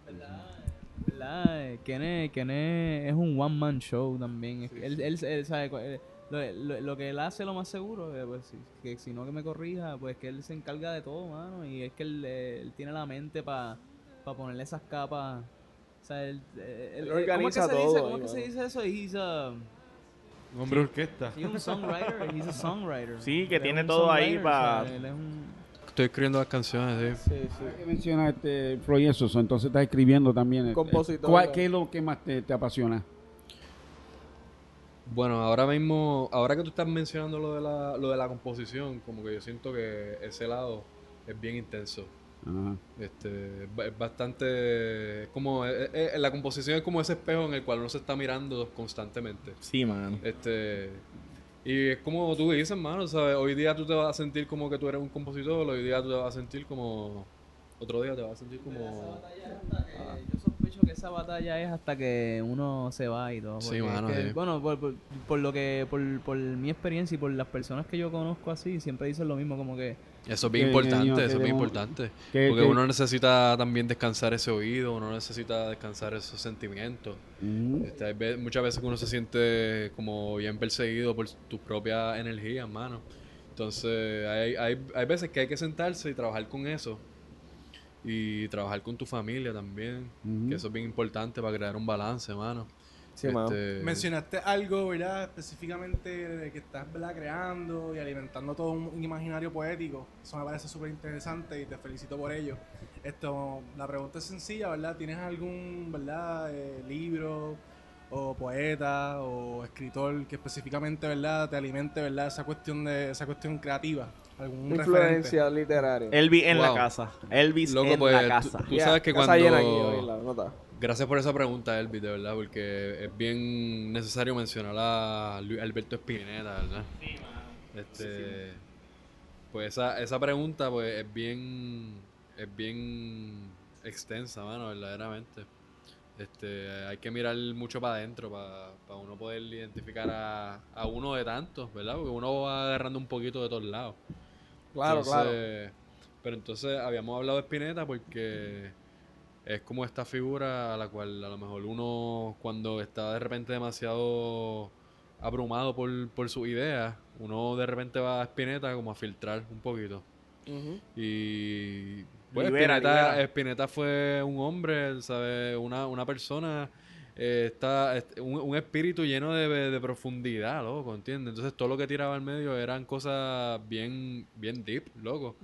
¿Verdad? Kene, Kene es un one man show también. Que él, él, él sabe, él- lo, lo- lo que él hace lo más seguro, eh, pues, si- que si no que me corrija, pues que él se encarga de todo, mano. Y es que él, eh, él tiene la mente para ponerle esas capas. O sea, él, eh, Él él- eh, ¿cómo es que organiza se dice? todo ¿Cómo ahí, es que se dice eso? He's a, Un hombre orquesta. he's un songwriter. He's a songwriter. Sí, que Él es tiene un todo ahí songwriter, o sea, pa- él es un- Estoy escribiendo las canciones, sí. Sí, sí. que menciona este Floyd eso, so, entonces estás escribiendo también. este, Compositor. ¿cuál- ¿Qué es lo que más te, te apasiona? Bueno, ahora mismo, ahora que tú estás mencionando lo de la, lo de la composición, como que yo siento que ese lado es bien intenso. Ajá. Este, es ba- es bastante, es como, la composición es como ese espejo en el cual uno se está mirando constantemente. Sí, man. Este, y es como tú dices, mano, ¿sabes? Hoy día tú te vas a sentir como que tú eres un compositor, hoy día tú te vas a sentir como, otro día te vas a sentir como... Eh, yo sospecho que esa batalla es hasta que uno se va y todo. Sí, es mano, que, sí. Bueno, por, por, por lo que, por, por mi experiencia y por las personas que yo conozco así, siempre dicen lo mismo, como que Eso es bien importante, eso es bien importante. que- Porque que- uno necesita también descansar ese oído, uno necesita descansar esos sentimientos. Ujú. Este, muchas veces uno se siente como bien perseguido por tu propia energía, mano. Entonces, hay, hay, hay veces que hay que sentarse y trabajar con eso. Y trabajar con tu familia también. Que eso es bien importante para crear un balance, mano. Sí. Este, Mencionaste algo, ¿verdad? Específicamente de que estás ¿verdad? creando y alimentando todo un, un imaginario poético. Eso me parece súper interesante y te felicito por ello. Esto, la pregunta es sencilla, ¿verdad? ¿Tienes algún, ¿verdad? eh, libro o poeta o escritor que específicamente, ¿verdad? Te alimente, ¿verdad? Esa cuestión de esa cuestión creativa. Algún referente. Influencia literaria. Elvis en la casa. Elvis Loco, en pues, la tú- casa. tú Ya, sabes que casa cuando... llena aquí hoy, la nota. Gracias por esa pregunta, Elvis, de verdad, porque es bien necesario mencionar a Alberto Espineta, ¿verdad? Este, pues esa, esa pregunta, pues, es bien, es bien extensa, mano, verdaderamente. Este, hay que mirar mucho para adentro para uno poder identificar a, a uno de tantos, ¿verdad? Porque uno va agarrando un poquito de todos lados. Claro, claro. Pero entonces habíamos hablado de Spinetta porque es como esta figura a la cual a lo mejor uno cuando está de repente demasiado abrumado por, por sus ideas, uno de repente va a Spinetta como a filtrar un poquito. Y pues Libera, Spinetta, libera. Spinetta fue un hombre, ¿sabes? Una, una persona, eh, está, est- un, un espíritu lleno de, de profundidad, loco, ¿entiendes? Entonces todo lo que tiraba al medio eran cosas bien, bien deep, loco.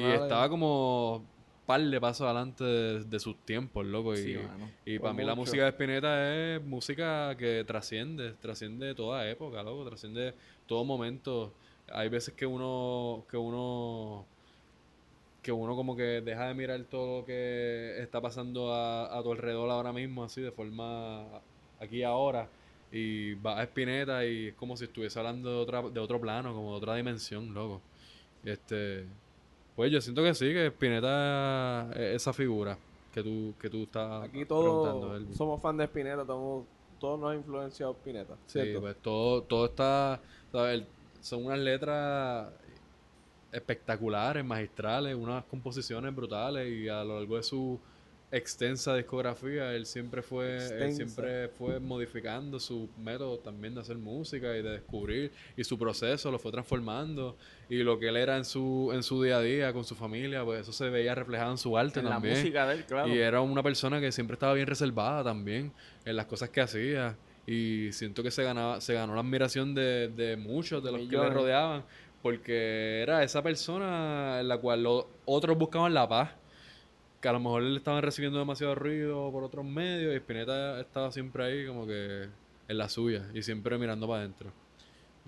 Y estaba como par de pasos adelante de, de sus tiempos, loco. Y, y para mí la música de Spinetta es música que trasciende, trasciende toda época, loco, trasciende todo momento. Hay veces que uno, que uno, que uno como que deja de mirar todo lo que está pasando a, a tu alrededor ahora mismo, así de forma aquí y ahora. Y va a Spinetta y es como si estuviese hablando de otra, de otro plano, como de otra dimensión, loco. Este, pues yo siento que sí, que Spinetta es esa figura que tú, que tú estás Aquí todos somos fan de Spinetta, todos, todos nos ha influenciado Spinetta, Sí, ¿cierto? pues todo, todo está, ¿sabes? son unas letras espectaculares, magistrales, unas composiciones brutales y a lo largo de su extensa discografía él siempre fue, él siempre fue modificando su método también de hacer música y de descubrir y su proceso lo fue transformando y lo que él era en su, en su día a día con su familia, pues eso se veía reflejado en su arte En la también. música de él, claro. Y era una persona que siempre estaba bien reservada también en las cosas que hacía. Y siento que se ganaba, se ganó la admiración de, de muchos de los que le rodeaban. Porque era esa persona en la cual los otros buscaban la paz. Que a lo mejor le estaban recibiendo demasiado ruido por otros medios. Y Spinetta estaba siempre ahí como que en la suya. Y siempre mirando para adentro.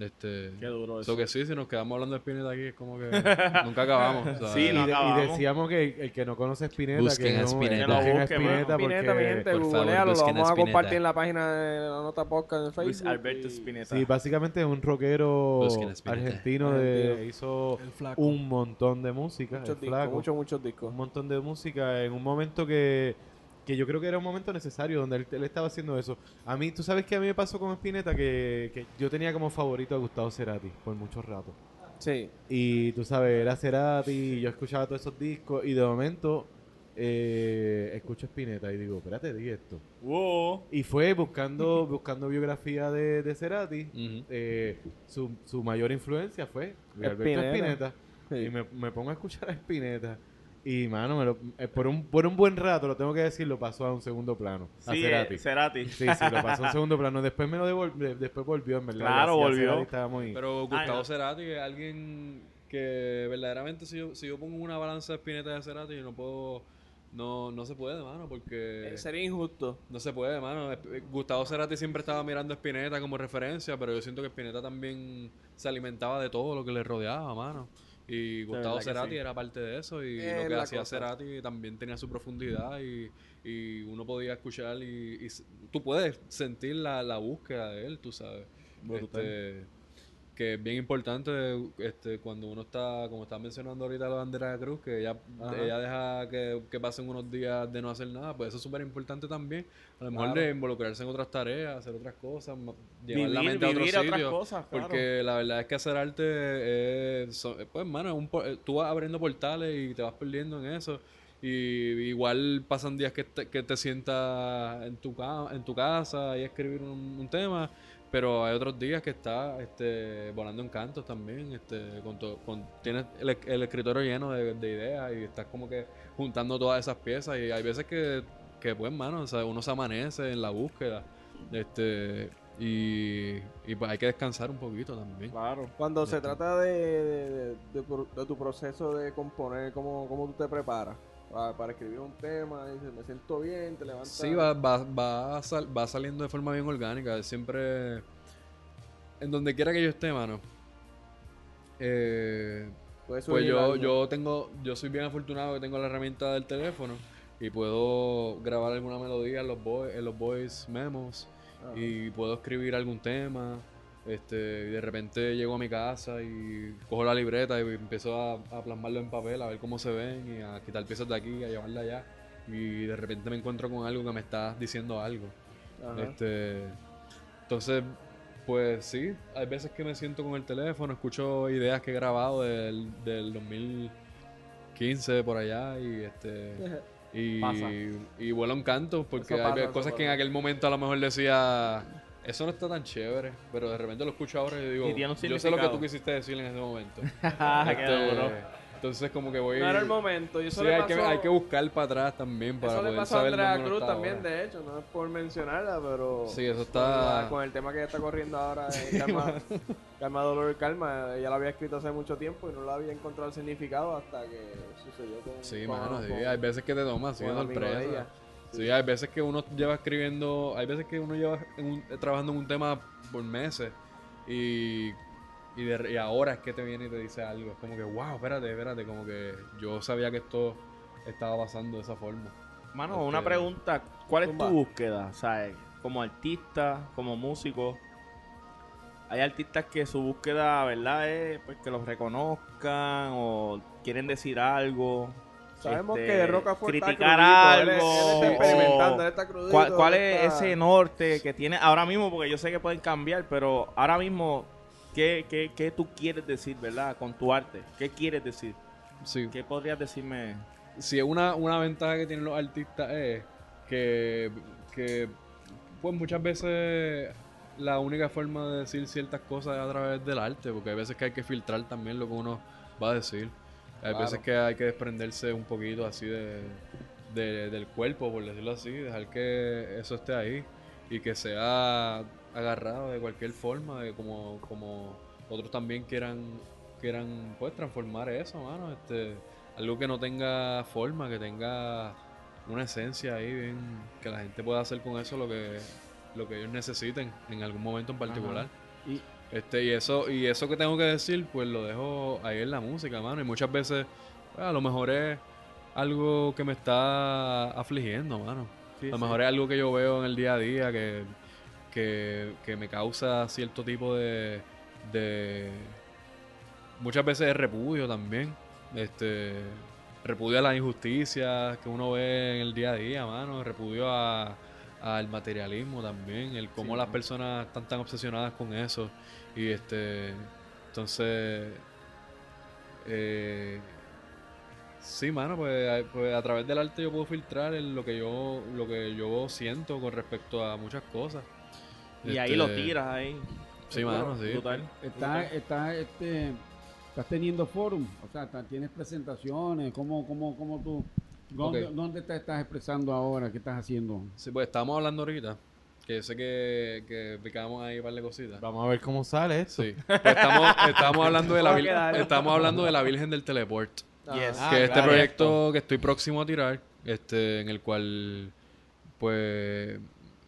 Este, Qué duro eso eso. que sí, si nos quedamos hablando de Spinetta aquí es como que nunca acabamos. ¿sabes? Sí, Y, no y acabamos. decíamos que el, el que no conoce a Spinetta, Busquen que a no, Spinetta. eh, Que lo busquen a Spinetta mano. Spinetta, mi gente, por favor, lo a vamos a Spinetta. compartir en la página de la nota podcast en Facebook. Luis Alberto y- Spinetta. Sí, básicamente es un rockero a Spinetta. argentino de hizo un montón de música, Muchos discos, muchos, muchos discos. un montón de música en un momento que, que yo creo que era un momento necesario donde él, él estaba haciendo eso. A mí, tú sabes que a mí me pasó con Spinetta que, que yo tenía como favorito a Gustavo Cerati por mucho rato. Sí. Y tú sabes, era Cerati, y yo escuchaba todos esos discos y de momento eh, escucho Spinetta y digo, espérate, di esto. Wow. Y fue buscando buscando biografía de, de Cerati. Eh, su, su mayor influencia fue Alberto Spinetta. Spinetta. Sí. Y me, me pongo a escuchar a Spinetta. Y, mano, me lo- eh, por, un, por un buen rato, lo tengo que decir, lo pasó a un segundo plano. A Sí, Cerati. eh, Cerati. Sí, sí, lo pasó a un segundo plano. Después me lo devolvió, después volvió, en verdad. Claro, volvió. Muy... Pero Gustavo no. Cerati es alguien que verdaderamente si yo, si yo pongo una balanza de Spinetta de Cerati, yo no puedo... No, no se puede, mano, porque... Eh, Sería injusto. No se puede, mano. Gustavo Cerati siempre estaba mirando a Spinetta como referencia, pero yo siento que Spinetta también se alimentaba de todo lo que le rodeaba, mano. Y Gustavo Cerati sí. era parte de eso y Es lo que hacía cosa. Cerati también tenía su profundidad y, y uno podía escuchar y, y tú puedes sentir la, la búsqueda de él, tú sabes. Este, que es bien importante este, cuando uno está, como estaba mencionando ahorita la bandera de cruz, que ella, ella deja que, que pasen unos días de no hacer nada, pues eso es súper importante también. A lo mejor Claro. de involucrarse en otras tareas, hacer otras cosas, llevar la Vivir, mente a otro vivir otras sitio. cosas, claro. Porque la verdad es que hacer arte es, so- pues, mano, es un po- eh, tú vas abriendo portales y te vas perdiendo en eso. Y igual pasan días que te, que te sientas en tu, en tu casa y escribir un, un tema, pero hay otros días que estás este, volando en cantos también. Este, con to- con, tienes el, el escritorio lleno de, de ideas y estás como que juntando todas esas piezas. Y hay veces que, que pues, mano, o sea, uno se amanece en la búsqueda. Este, y, y pues hay que descansar un poquito también. Claro. Cuando se trata de, de, de- de pro- de tu proceso de componer, ¿cómo, cómo tú te preparas? Para, para escribir un tema, dices, me siento bien, te levantas. Sí, va, va, va, sal- va saliendo de forma bien orgánica. Siempre. En donde quiera que yo esté, mano. Eh, pues yo, algo. yo tengo. Yo soy bien afortunado que tengo la herramienta del teléfono. Y puedo grabar alguna melodía en los, vo- en los voice memos. Ajá. Y puedo escribir algún tema. Este, y de repente llego a mi casa y cojo la libreta y empiezo a, a plasmarlo en papel, a ver cómo se ven y a quitar piezas de aquí, a llevarla allá. Y de repente me encuentro con algo que me está diciendo algo. Ajá. Este, entonces, pues sí, hay veces que me siento con el teléfono, escucho ideas que he grabado del, del 2015 por allá y este y, y vuelo en canto porque hay cosas que en aquel momento a lo mejor decía eso no está tan chévere, pero de repente lo escucho ahora y digo, Y tiene un yo sé lo que tú quisiste decir en ese momento. Este, duro. entonces como que voy No era el momento. Y eso Sí, le hay, que, pasó- hay que buscar para atrás también para Eso le poder pasó a Andrea Cruz también, ahora. de hecho, no es por mencionarla, pero. Sí, eso está- la- con el tema que está corriendo ahora, de calma, calma, dolor y calma, ella lo había escrito hace mucho tiempo y no le había encontrado el significado hasta que sucedió con. Sí, con- mano, sí, con- hay veces que te tomas de sorpresa. Sí, hay veces que uno lleva escribiendo, hay veces que uno lleva en un- eh, trabajando en un tema por meses y, y, de- y ahora es que te viene y te dice algo. Es como que, wow, espérate, espérate, como que yo sabía que esto estaba pasando de esa forma. Mano, una pregunta. ¿Cuál es tu búsqueda? ¿Sabes? Como artista, como músico. Hay artistas que su búsqueda, ¿verdad? Es pues, que los reconozcan o quieren decir algo. Sabemos este, que Rocafort está criticar él algo. él está o- experimentando, él está crudito, ¿Cuál, cuál él es ese norte que tiene ahora mismo? Porque yo sé que pueden cambiar, pero ahora mismo, ¿qué, qué, qué tú quieres decir, verdad? Con tu arte. ¿Qué quieres decir? Sí. ¿Qué podrías decirme? si una, una ventaja que tienen los artistas es que, que, pues muchas veces la única forma de decir ciertas cosas es a través del arte, porque hay veces que hay que filtrar también lo que uno va a decir. Hay Claro. veces que hay que desprenderse un poquito así de, de- del cuerpo, por decirlo así, dejar que eso esté ahí y que sea agarrado de cualquier forma, de como, como otros también quieran, quieran pues transformar eso, mano, este, algo que no tenga forma, que tenga una esencia ahí bien, que la gente pueda hacer con eso lo que, lo que ellos necesiten en algún momento en particular. Y- Este, y eso, y eso que tengo que decir, pues lo dejo ahí en la música, mano. Y muchas veces, pues, a lo mejor es algo que me está afligiendo, mano. a lo mejor es algo que yo veo en el día a día que, que, que me causa cierto tipo de, de muchas veces es repudio también. Este repudio a las injusticias que uno ve en el día a día, mano, repudio a al materialismo también, el cómo las personas están tan obsesionadas con eso y este entonces eh, Sí, mano, pues, a- pues a través del arte yo puedo filtrar lo que yo lo que yo siento con respecto a muchas cosas. Y ahí Este, lo tiras ahí. Sí, mano, sí. Brutal. Estás, estás, este, estás teniendo forum, o sea, estás- tienes presentaciones, ¿cómo, cómo, cómo tú, dónde, Ok. dónde te estás expresando ahora? ¿Qué estás haciendo? Sí, pues estábamos hablando ahorita, que sé que, que picamos ahí un par de cositas. Vamos a ver cómo sale esto. Sí. Pues estamos, estamos hablando de la vir- estamos hablando de la Virgen del Teleport. Yes. Ah, que este claro. proyecto que estoy próximo a tirar, este, en el cual pues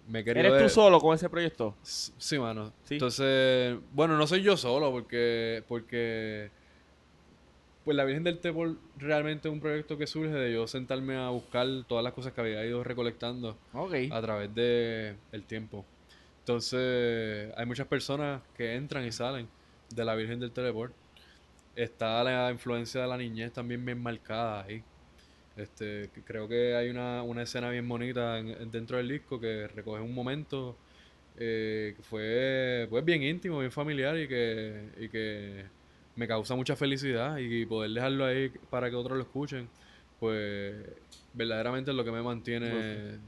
me querido ¿Eres tú solo con ese proyecto? Sí, mano. Sí. Entonces, bueno, no soy yo solo porque porque pues la Virgen del Tepol realmente es un proyecto que surge de yo sentarme a buscar todas las cosas que había ido recolectando a través de el tiempo. Entonces, hay muchas personas que entran y salen de la Virgen del Teleport. Está la influencia de la niñez también bien marcada ahí. Este, creo que hay una, una escena bien bonita en- en- dentro del disco que recoge un momento eh, que fue pues, bien íntimo, bien familiar y que, y que me causa mucha felicidad y poder dejarlo ahí para que otros lo escuchen, pues verdaderamente es lo que me mantiene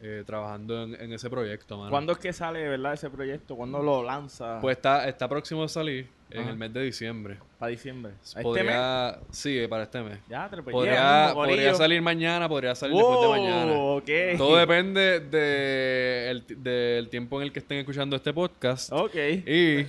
eh, trabajando en, en ese proyecto, mano. ¿Cuándo es que sale, verdad, ese proyecto? ¿Cuándo lo lanza? Pues está, está próximo a salir en el mes de diciembre. Para diciembre. ¿Este mes? Podría, sí, para este mes. Ya, te lo Podría, mismo, podría salir mañana, podría salir después de mañana. ok. Todo depende de el, del tiempo en el que estén escuchando este podcast. Ok. Y eh,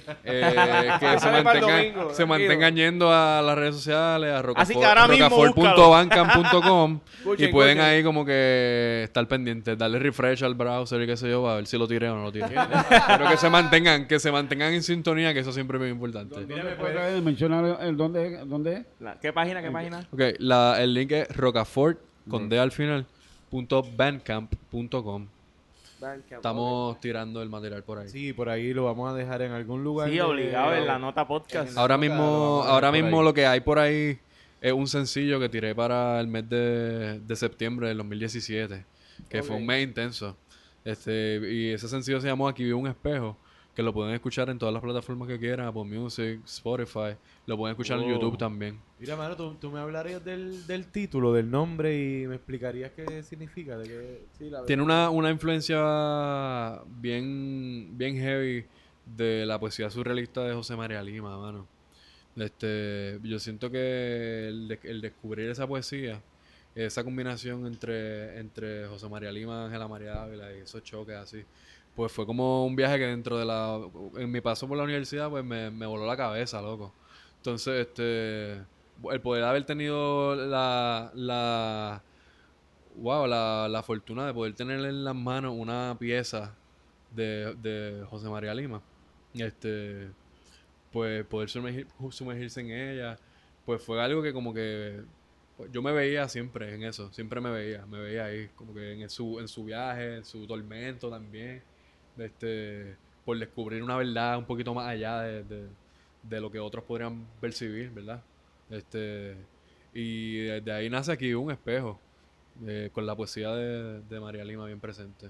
que se para mantengan, domingo, se mantengan yendo a las redes sociales, a rocafor.bandcamp.com y pueden escuchen. ahí como que estar pendientes, darle refresh al browser y qué sé yo, a ver si lo tiré o no lo tiré. Pero que se mantengan, que se mantengan en sintonía, que eso siempre es muy importante. ¿Dónde puedes mencionar dónde, dónde es? La- ¿Qué página, qué página? Ok, la, el link es rocafort con D al final punto bandcamp.com. Estamos tirando el material por ahí. Sí, por ahí lo vamos a dejar en algún lugar. Sí, de- obligado en la nota podcast. Ahora mismo, ahora mismo ahí. lo que hay por ahí es un sencillo que tiré para el mes de, de septiembre del 2017, que fue un mes intenso. Este, y ese sencillo se llamó Aquí vive un espejo, que lo pueden escuchar en todas las plataformas que quieran, Apple Music, Spotify, lo pueden escuchar en. YouTube también. Mira, mano, tú, tú me hablarías del, del título, del nombre y me explicarías qué significa. De qué... Sí, la Tiene una, una influencia bien, bien heavy de la poesía surrealista de José María Lima, mano. Este, yo siento que el, el descubrir esa poesía, esa combinación entre, entre José María Lima, Ángela María Ávila y esos choques así, pues fue como un viaje que dentro de la... En mi paso por la universidad, pues me, me voló la cabeza, loco. Entonces, este... El poder haber tenido la... la wow, la, la fortuna de poder tener en las manos una pieza de, de José María Lima. Este, pues poder sumergir- sumergirse en ella, pues fue algo que como que yo me veía siempre en eso, siempre me veía, me veía ahí, como que en su, en su viaje, en su tormento también, este, por descubrir una verdad un poquito más allá de, de- de lo que otros podrían percibir, ¿verdad? Este, y de ahí nace aquí un espejo, eh, con la poesía de, de María Lima bien presente.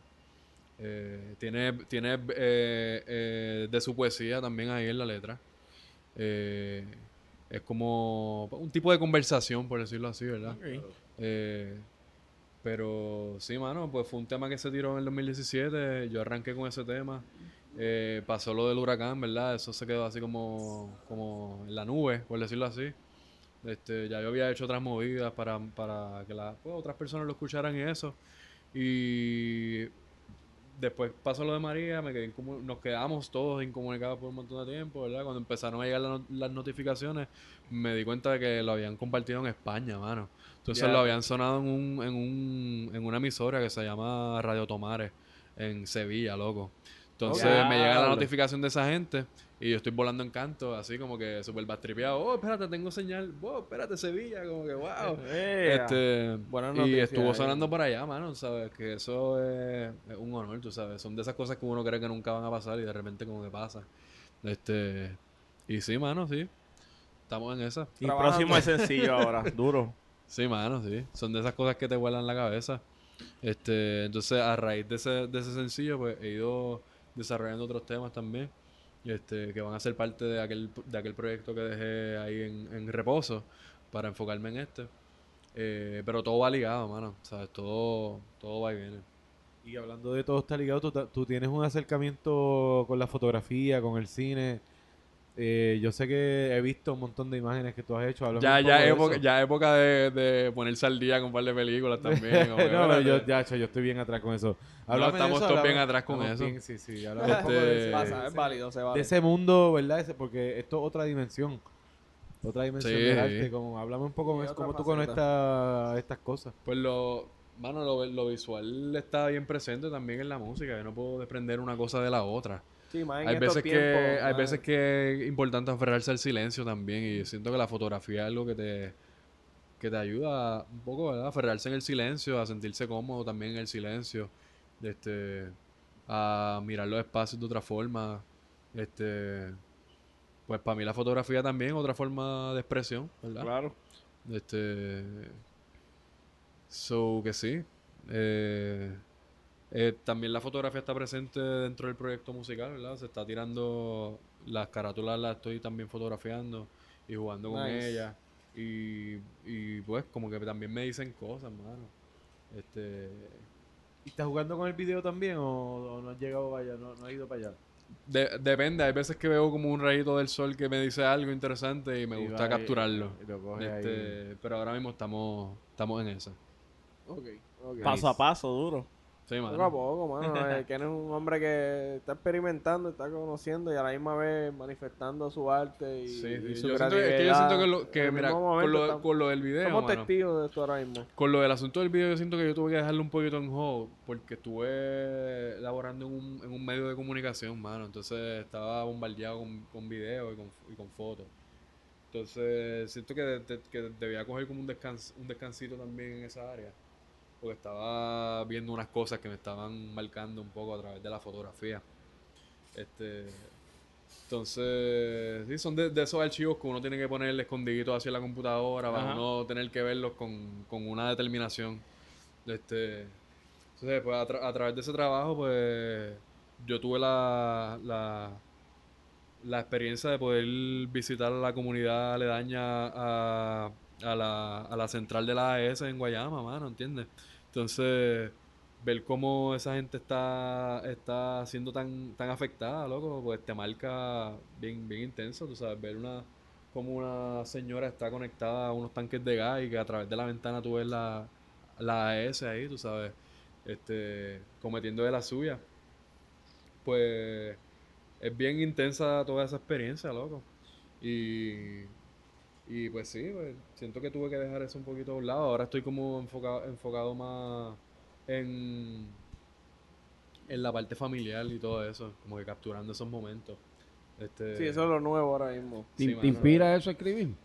Eh, tiene tiene eh, de su poesía también ahí en la letra. Es como un tipo de conversación, por decirlo así, ¿verdad? Eh, pero sí, mano, pues fue un tema que se tiró en el 2017. Yo arranqué con ese tema. Eh, pasó lo del huracán, ¿verdad? Eso se quedó así como, como en la nube, por decirlo así. Este, ya yo había hecho otras movidas para, para que la- pues, otras personas lo escucharan y eso. Y después pasó lo de María, me quedé nos quedamos todos incomunicados por un montón de tiempo, ¿verdad? Cuando empezaron a llegar la no- las notificaciones, me di cuenta de que lo habían compartido en España, mano. Entonces lo habían sonado en, un, en, un, en una emisora que se llama Radio Tomares, en Sevilla, loco. Entonces me llega la notificación de esa gente y yo estoy volando en canto, así como que súper bastripeado. Oh, espérate, tengo señal. Wow, espérate, Sevilla, como que wow. Eh, Este, Buenas y estuvo ahí. sonando por allá, mano, ¿sabes? Que eso es, es un honor, tú sabes. Son de esas cosas que uno cree que nunca van a pasar y de repente como que pasa. Este, y sí, mano, sí. Estamos en esa. Y próximo es sencillo ahora, duro. Sí, mano, sí. Son de esas cosas que te vuelan la cabeza. Este, entonces, a raíz de ese, de ese sencillo, pues he ido desarrollando otros temas también. Este, que van a ser parte de aquel, de aquel proyecto que dejé ahí en, en reposo para enfocarme en este. Eh, pero todo va ligado, mano. Todo, todo va y viene. Y hablando de todo está ligado, tú, tú tienes un acercamiento con la fotografía, con el cine. Eh, yo sé que he visto un montón de imágenes que tú has hecho. Ya, ya, de época, eso. ya época de, de ponerse al día con un par de películas también. no, pero yo, ya, yo estoy bien atrás con eso. No, Háblame de estamos eso, todos bien atrás con eso. bien, sí, sí. de, Este- ese- Pasa, es válido, se vale. de ese mundo, ¿verdad? Ese, porque esto es otra dimensión. Otra dimensión Sí, arte. Como, háblame un poco más cómo tú conectas estas cosas. Pues lo, mano, lo, lo visual está bien presente también en la música. Yo no puedo desprender una cosa de la otra. Sí, más en Hay estos veces, que, hay veces que es importante aferrarse al silencio también y siento que la fotografía es algo que te, que te ayuda un poco, ¿verdad? A aferrarse en el silencio, a sentirse cómodo también en el silencio, este, a mirar los espacios de otra forma. Este, pues para mí la fotografía también es otra forma de expresión, ¿verdad? Claro. Este. So que sí. Eh, eh, también la fotografía está presente dentro del proyecto musical, ¿verdad? Se está tirando las carátulas, las estoy también fotografiando y jugando con Nice. ellas. Y, y pues como que también me dicen cosas, mano. Este, ¿Y estás jugando con el video también o, o no has llegado para allá? No, no has ido para allá. de- depende, hay veces que veo como un rayito del sol que me dice algo interesante y me Y gusta y- capturarlo. y lo. Este, pero ahora mismo estamos, estamos en esa. Ok, ok. Paso a paso, duro. Sí, mano. Poco a poco, mano. eh, que eres un hombre que está experimentando, está conociendo y a la misma vez manifestando su arte y, Sí, y su Yo siento, es que yo siento que, lo, que mira, con lo, con lo del video, Somos mano, testigos de esto ahora mismo. con lo del asunto del video, yo siento que yo tuve que dejarlo un poquito en hold porque estuve laborando en un, en un medio de comunicación, mano. Entonces estaba bombardeado con, con video y con, y con fotos. Entonces siento que, de- que debía coger como un, descans, un descansito también en esa área. Porque estaba viendo unas cosas que me estaban marcando un poco a través de la fotografía. Este, entonces, sí, son de, de esos archivos que uno tiene que ponerle escondidito hacia la computadora para Ajá. uno tener que verlos con, con una determinación. Este, entonces, pues a, tra- a través de ese trabajo, pues yo tuve la, la, la experiencia de poder visitar la comunidad aledaña a, a, la, a la central de la AES en Guayama, mano, ¿entiendes? Entonces, ver cómo esa gente está, está siendo tan, tan afectada, loco, pues te marca bien, bien intenso, tú sabes, ver una como una señora está conectada a unos tanques de gas y que a través de la ventana tú ves la, la AES ahí, tú sabes, este, cometiendo de la suya. Pues es bien intensa toda esa experiencia, loco. Y, y pues sí, pues, siento que tuve que dejar eso un poquito a un lado. Ahora estoy como enfocado, enfocado más en, en la parte familiar y todo eso, como que capturando esos momentos. Este, Sí, eso es lo nuevo ahora mismo. ¿Te, Sí, te mano. inspira eso a escribir?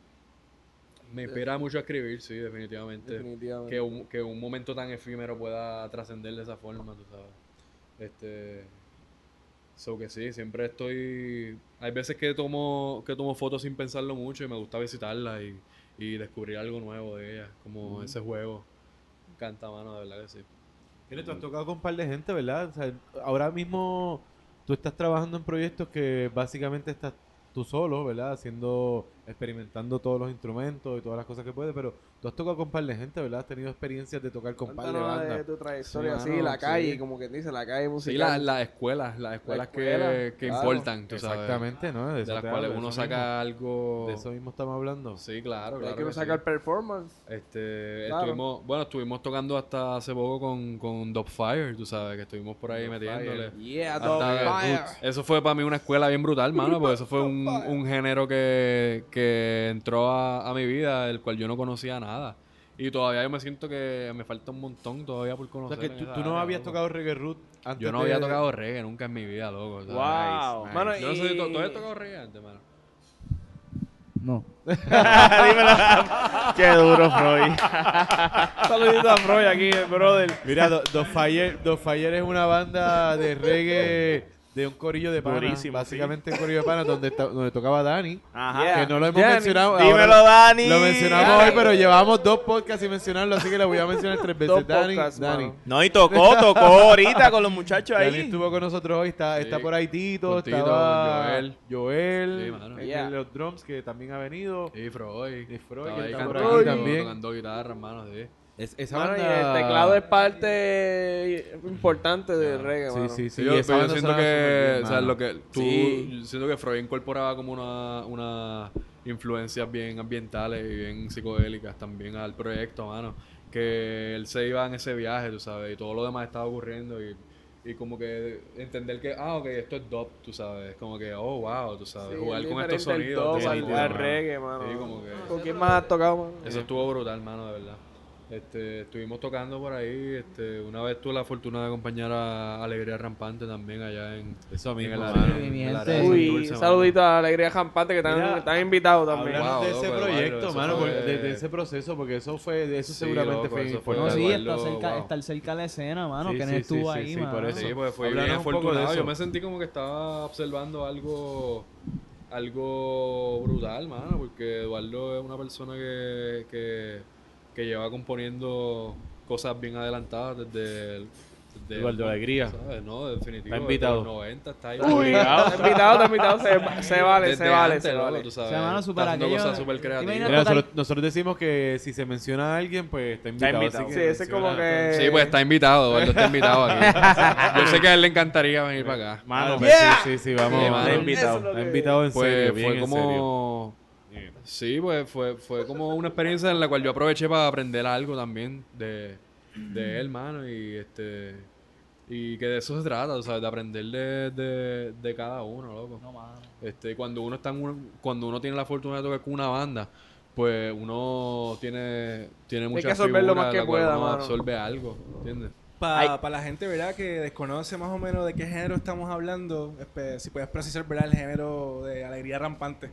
Me inspira mucho a escribir, sí, definitivamente. Definitivamente. Que un, que un momento tan efímero pueda trascender de esa forma, tú sabes. Este. So que sí, siempre estoy. Hay veces que tomo, que tomo fotos sin pensarlo mucho y me gusta visitarlas y, y descubrir algo nuevo de ellas, como ese juego. Me encanta, mano, de verdad que sí. Mire, tú has tocado con un par de gente, ¿verdad? O sea, ahora mismo tú estás trabajando en proyectos que básicamente estás tú solo, ¿verdad? Haciendo, experimentando todos los instrumentos y todas las cosas que puedes, pero tú has tocado con un par de gente, ¿verdad? Has tenido experiencias de tocar con un par de Cuéntanos de bandas. tu trayectoria Sí, mano, la calle, sí. como que dice, la calle Sí, musical. la- las escuelas, las escuelas que, escuela, que claro. importan, tú sabes. Exactamente, ¿no? De, las cuales uno saca algo. De eso mismo estamos hablando. Sí, claro, Hay claro. que uno que sí. sacar performance. Este, Claro. estuvimos, bueno, estuvimos tocando hasta hace poco con, con Dogfire, tú sabes, que estuvimos por ahí metiéndole. Yeah, Hasta- Dogfire. Eso fue para mí una escuela bien brutal, mano, porque eso fue un, un género que, que entró a, a mi vida, del cual yo no conocía nada. Y todavía yo me siento que me falta un montón todavía por O conocer. sea, que tú, tú no área, habías loco. tocado reggae root antes Yo no de- había tocado reggae nunca en mi vida, loco. ¿sabes? Wow. Nice, Mano. Yo no sé si tú, y- ¿tú has tocado reggae antes, mano. No. Dímelo. Qué duro, Freud. Saludito a Freud aquí, brother. Mira, Do- Dos Fire, Dos Fire es una banda de reggae, de un corillo de panas. Durísimo, básicamente un corillo de panas donde, ta- donde tocaba Dani. Ajá. Que no lo hemos Dani, mencionado. dímelo, ahora Dani. Lo mencionamos Dani. hoy, pero llevamos dos podcasts sin mencionarlo, así que lo voy a mencionar tres veces. Dos Dani, podcasts, Dani. mano. No, y tocó, tocó ahorita con los muchachos Dani ahí. estuvo con nosotros hoy, está, Sí. está por ahí Tito, Con Tito, estaba Joel. Joel, Sí, mano. Yeah. los drums que también ha venido. Y Freud. Y Freud, Estaba que ahí está por cantando, aquí también. Tocando guitarra, hermano, sí. Es- esa Mano, y banda... el teclado es parte importante del reggae, Sí, mano. sí, sí. yo, yo siento que, o sea, lo que tú, Sí. yo siento que Freud incorporaba como una, una influencias bien ambientales y bien psicodélicas también al proyecto, mano. Que él se iba en ese viaje, tú sabes, y todo lo demás estaba ocurriendo y, y como que entender que, ah, ok, esto es dub, tú sabes, como que, oh, wow, tú sabes, Sí, jugar con estos sonidos. dub al- al mano. reggae, mano. Sí, como que... ¿Con quién más has tocado, mano? Eso estuvo brutal, mano, de verdad. Este, estuvimos tocando por ahí. Este, una vez tuve la fortuna de acompañar a Alegría Rampante también allá en, Eso mismo, mano. en el área Uy, Santurce, un mano. saludito a Alegría Jampante que están, Mira, están invitados también. Wow, de ese loco, proyecto, Eduardo, mano, fue- de, de ese proceso, porque eso fue, de eso Sí, seguramente loco, fue eso fue No, importante. sí, Eduardo, está cerca, wow. estar cerca de la escena, mano, Sí, que no estuvo sí, ahí, sí, mano. por eso. Sí, pues fue bien un poco de afortunado. eso. Yo me sentí como que estaba observando algo algo brutal, mano, porque Eduardo es una persona que, que, que lleva componiendo cosas bien adelantadas desde... el- desde Eduardo Alegría. ¿sabes? No, definitivo. Está invitado. Desde los 90 está ahí. Uy, está invitado, está invitado, se, se vale, Desde se vale, antes, se vale. tú sabes, O sea, mano, está super haciendo aquello- cosas súper creativas. Imagínate- Mira, total- nosotros, nosotros decimos que si se menciona a alguien, pues está invitado. Sí, ese es como que... Sí, pues está invitado, Eduardo está invitado aquí. Yo sé que a él le encantaría venir para acá. Mano, Mano, pues, sí, sí, sí, vamos. Sí, mano. Está invitado. invitado. Está invitado en Pues serio, bien fue en serio. Sí, pues fue, fue como una experiencia en la cual yo aproveché para aprender algo también de, de él, mano, y este... Y que de eso se trata, o sea, de aprender de, de, de cada uno, loco. No, mano. Este, cuando uno está en un- cuando uno tiene la fortuna de tocar con una banda, pues uno tiene, tiene que muchas absorber lo más que pueda, uno mano. absorbe algo, ¿entiendes? Para la gente, ¿verdad? Que desconoce más o menos de qué género estamos hablando, si puedes precisar, ¿verdad? El género de alegría rampante.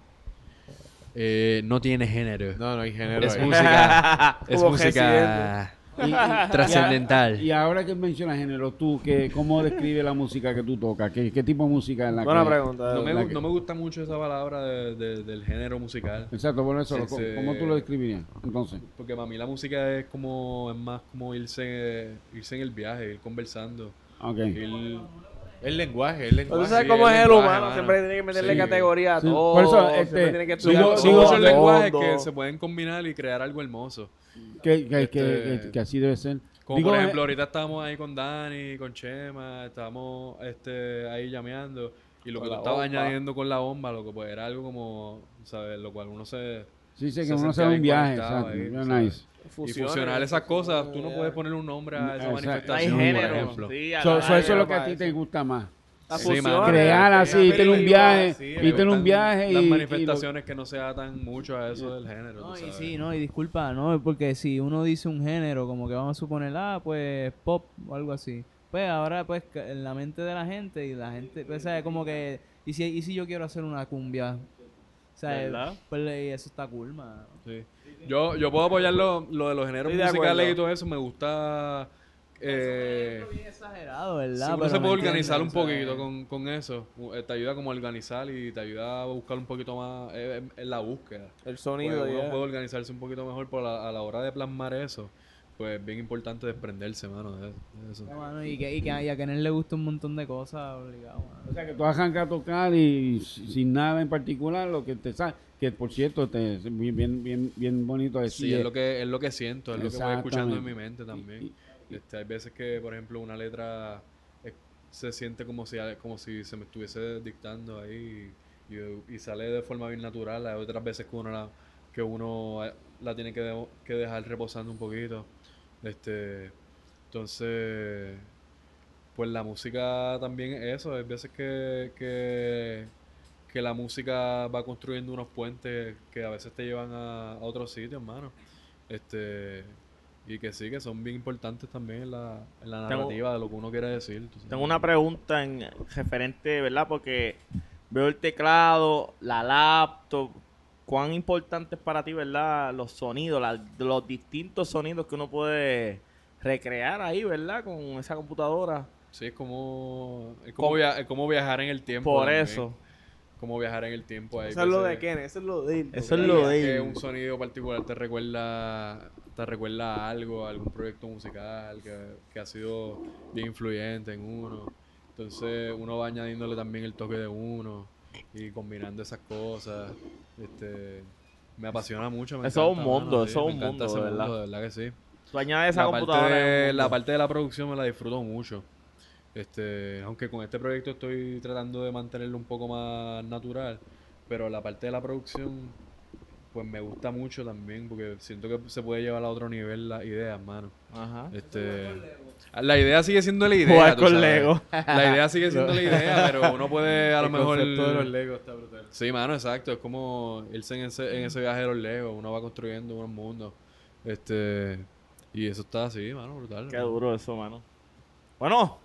Eh, no tiene género. No, no hay género Es ahí. música, es música Y- y- trascendental. Y ahora que mencionas género, tú, que, ¿cómo describe la música que tú tocas? ¿Qué, qué tipo de música es la Buena que...? pregunta. No me, que- no me gusta mucho esa palabra de- de- del género musical. Exacto, por eso, lo- Ese- ¿cómo tú lo describirías? Entonces, Porque para mí la música es como, es más como irse, irse en el viaje, ir conversando. ok. Ir, El lenguaje, el lenguaje. Tú sabes Sí, cómo es el humano, mano. siempre tiene que meterle Sí. categoría a Sí, todo. por eso, siempre este, tiene que digo- estudiar digo- a muchos lenguajes que se pueden combinar y crear algo hermoso. Que, que, Este- que- que así debe ser. Como Digo, por eh, ejemplo, ahorita estábamos ahí con Dani, con Chema, estábamos este, ahí llameando. Y lo que tú estabas bomba. añadiendo con la bomba, lo que pues era algo como, ¿sabes? Lo cual uno se... Sí, sí, que se uno se da un viaje, exacto. sabes. nice. Y Fusiones, fusionar esas cosas, tú no puedes poner un nombre a esa Exacto. No hay manifestación, género. por ejemplo. Sí, a So- la- so eso es lo que a ti te gusta más. Las Sí. Crear así, sea tener un viaje, sí, y me tener un viaje y... Las y lo- manifestaciones que no se atan mucho a eso del género. No, y sí, no, y disculpa, no, porque si uno dice un género, como que vamos a suponer, ah, pues pop o algo así. Pues ahora, pues, en la mente de la gente y la gente, pues, ¿sabes? Como que, ¿y si, y si yo quiero hacer una cumbia? ¿Sabes? ¿Verdad? Pues y eso está cool. Sí. Yo, yo puedo apoyar lo, lo de los géneros de musicales y todo eso. Me gusta. Eh, bien exagerado, ¿verdad? si uno Pero se puede organizar un poquito con, con eso. eh, Te ayuda como a organizar y te ayuda a buscar un poquito más eh, en- en la búsqueda. El Pues sonido, uno ya. puede organizarse un poquito mejor por la- a la hora de plasmar eso. Pues es bien importante desprenderse, mano, de, de eso. Mano, y, que, y, que, y a Kenneth le gusta un montón de cosas, obligado, mano. O sea, que tú arrancas a tocar y sin nada en particular, lo que te sale, que por cierto, te, es bien, bien, bien, bien bonito decir. Sí, es lo que es lo que siento, es lo que voy escuchando en mi mente también. Y- y- Este, hay veces que, por ejemplo, una letra se siente como si como si se me estuviese dictando ahí y, y sale de forma bien natural. Hay otras veces que uno la, que uno eh, la tiene que, de- que dejar reposando un poquito. Este, entonces, pues la música también es eso. Hay veces que, que, que la música va construyendo unos puentes que a veces te llevan a, a otros sitios, hermano. Este, y que sí, que son bien importantes también en la, en la Tengo- narrativa de lo que uno quiere decir. Tengo una pregunta en referente, ¿verdad? Porque veo el teclado, la laptop. ¿Cuán importante es para ti, verdad? Los sonidos, la- los distintos sonidos que uno puede recrear ahí, ¿verdad? Con esa computadora. Sí, es como, es como, Com- via- es como viajar en el tiempo. Por también. eso. Como viajar en el tiempo. hay Eso es lo de veces Ken, eso es lo de él. Eso es lo de que él. un sonido particular te recuerda te recuerda a algo, a algún proyecto musical que, que ha sido bien influyente en uno. Entonces uno va añadiéndole también el toque de uno y combinando esas cosas. Este, me apasiona mucho. Me Eso es un mundo, mano, eso es un mundo, de verdad. de verdad que sí. Tú añades esa la parte, de, la parte de la producción me la disfruto mucho. Este, aunque con este proyecto estoy tratando de mantenerlo un poco más natural, pero la parte de la producción pues me gusta mucho también porque siento que se puede llevar a otro nivel las ideas, mano. Ajá. Este, la idea sigue siendo la idea, Jugar con sabes. Lego. La idea sigue siendo la idea, pero uno puede a lo El mejor concepto de los Legos está brutal. Sí, mano, exacto. Es como irse en ese, en ese viaje de los Legos. Uno va construyendo un mundo. Este. Y eso está así, mano, brutal. Qué duro eso, mano. Bueno,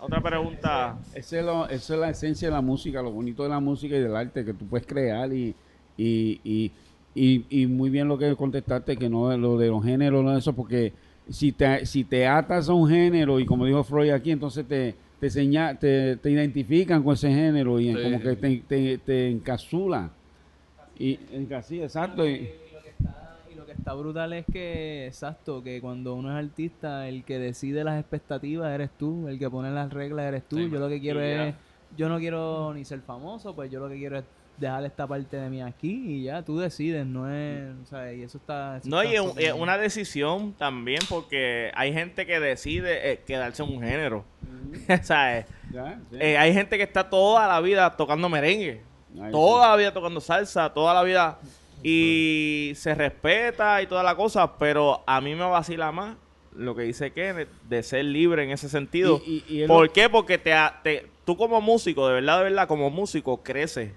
otra pregunta. Esa es, lo- esa es la esencia de la música, lo bonito de la música y del arte, que tú puedes crear y, y, y, y, y muy bien lo que contestaste, que no lo de los géneros, no eso, porque si te, si te atas a un género y como dijo Freud aquí, entonces te, te, seña- te, te identifican con ese género y Sí. como que te, te, te encapsula. Y encasilla, exacto. Y, Y lo que está- y lo que está brutal es que, exacto, que cuando uno es artista, el que decide las expectativas eres tú, el que pone las reglas eres tú. Sí, yo lo que quiero es, yo no quiero ni ser famoso, pues yo lo que quiero es dejar esta parte de mí aquí y ya, tú decides, no es, o sea, y eso está... eso No, está y es una decisión también porque hay gente que decide eh, quedarse en un género. o sea, eh, eh, hay gente que está toda la vida tocando merengue. Ahí toda la vida tocando salsa, toda la vida. Y se respeta y toda la cosa, pero a mí me vacila más lo que dice Kenneth de ser libre en ese sentido. Y- y- y él- ¿Por qué? Porque te, ha- te- tú como músico, de verdad, de verdad, como músico, creces.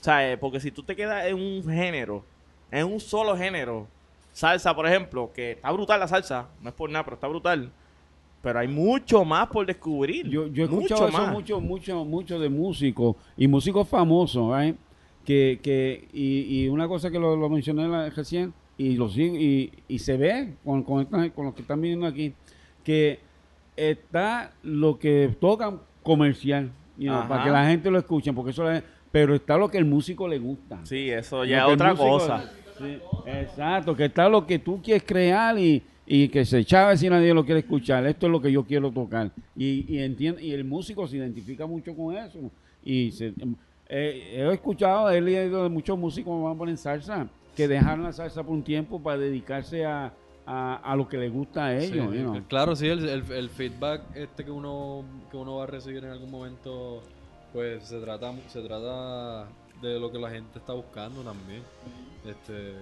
O sea, eh, porque si tú te quedas en un género, en un solo género, salsa, por ejemplo, que está brutal la salsa, no es por nada, pero está brutal. Pero hay mucho más por descubrir. Yo, yo he mucho escuchado eso más. mucho, mucho, mucho de músicos y músicos famosos, right? que, que y, y una cosa que lo, lo mencioné la- recién y lo y, y se ve con, con, con los que están viendo aquí que está lo que tocan comercial, you know, Ajá. para que la gente lo escuche, porque eso le- pero está lo que el músico le gusta. Sí, eso ya es otra músico- cosa. Sí, exacto, que está lo que tú quieres crear y, y que se echaba si nadie lo quiere escuchar. Esto es lo que yo quiero tocar. Y, y, entiende, y el músico se identifica mucho con eso. Y se, eh, he escuchado, he leído de muchos músicos que van a poner salsa, que dejaron la salsa por un tiempo para dedicarse a, a, a lo que les gusta a Sí, ellos. you know. Claro, sí, el, el- el feedback este que uno, que uno va a recibir en algún momento, pues se trata, se trata de lo que la gente está buscando también. Este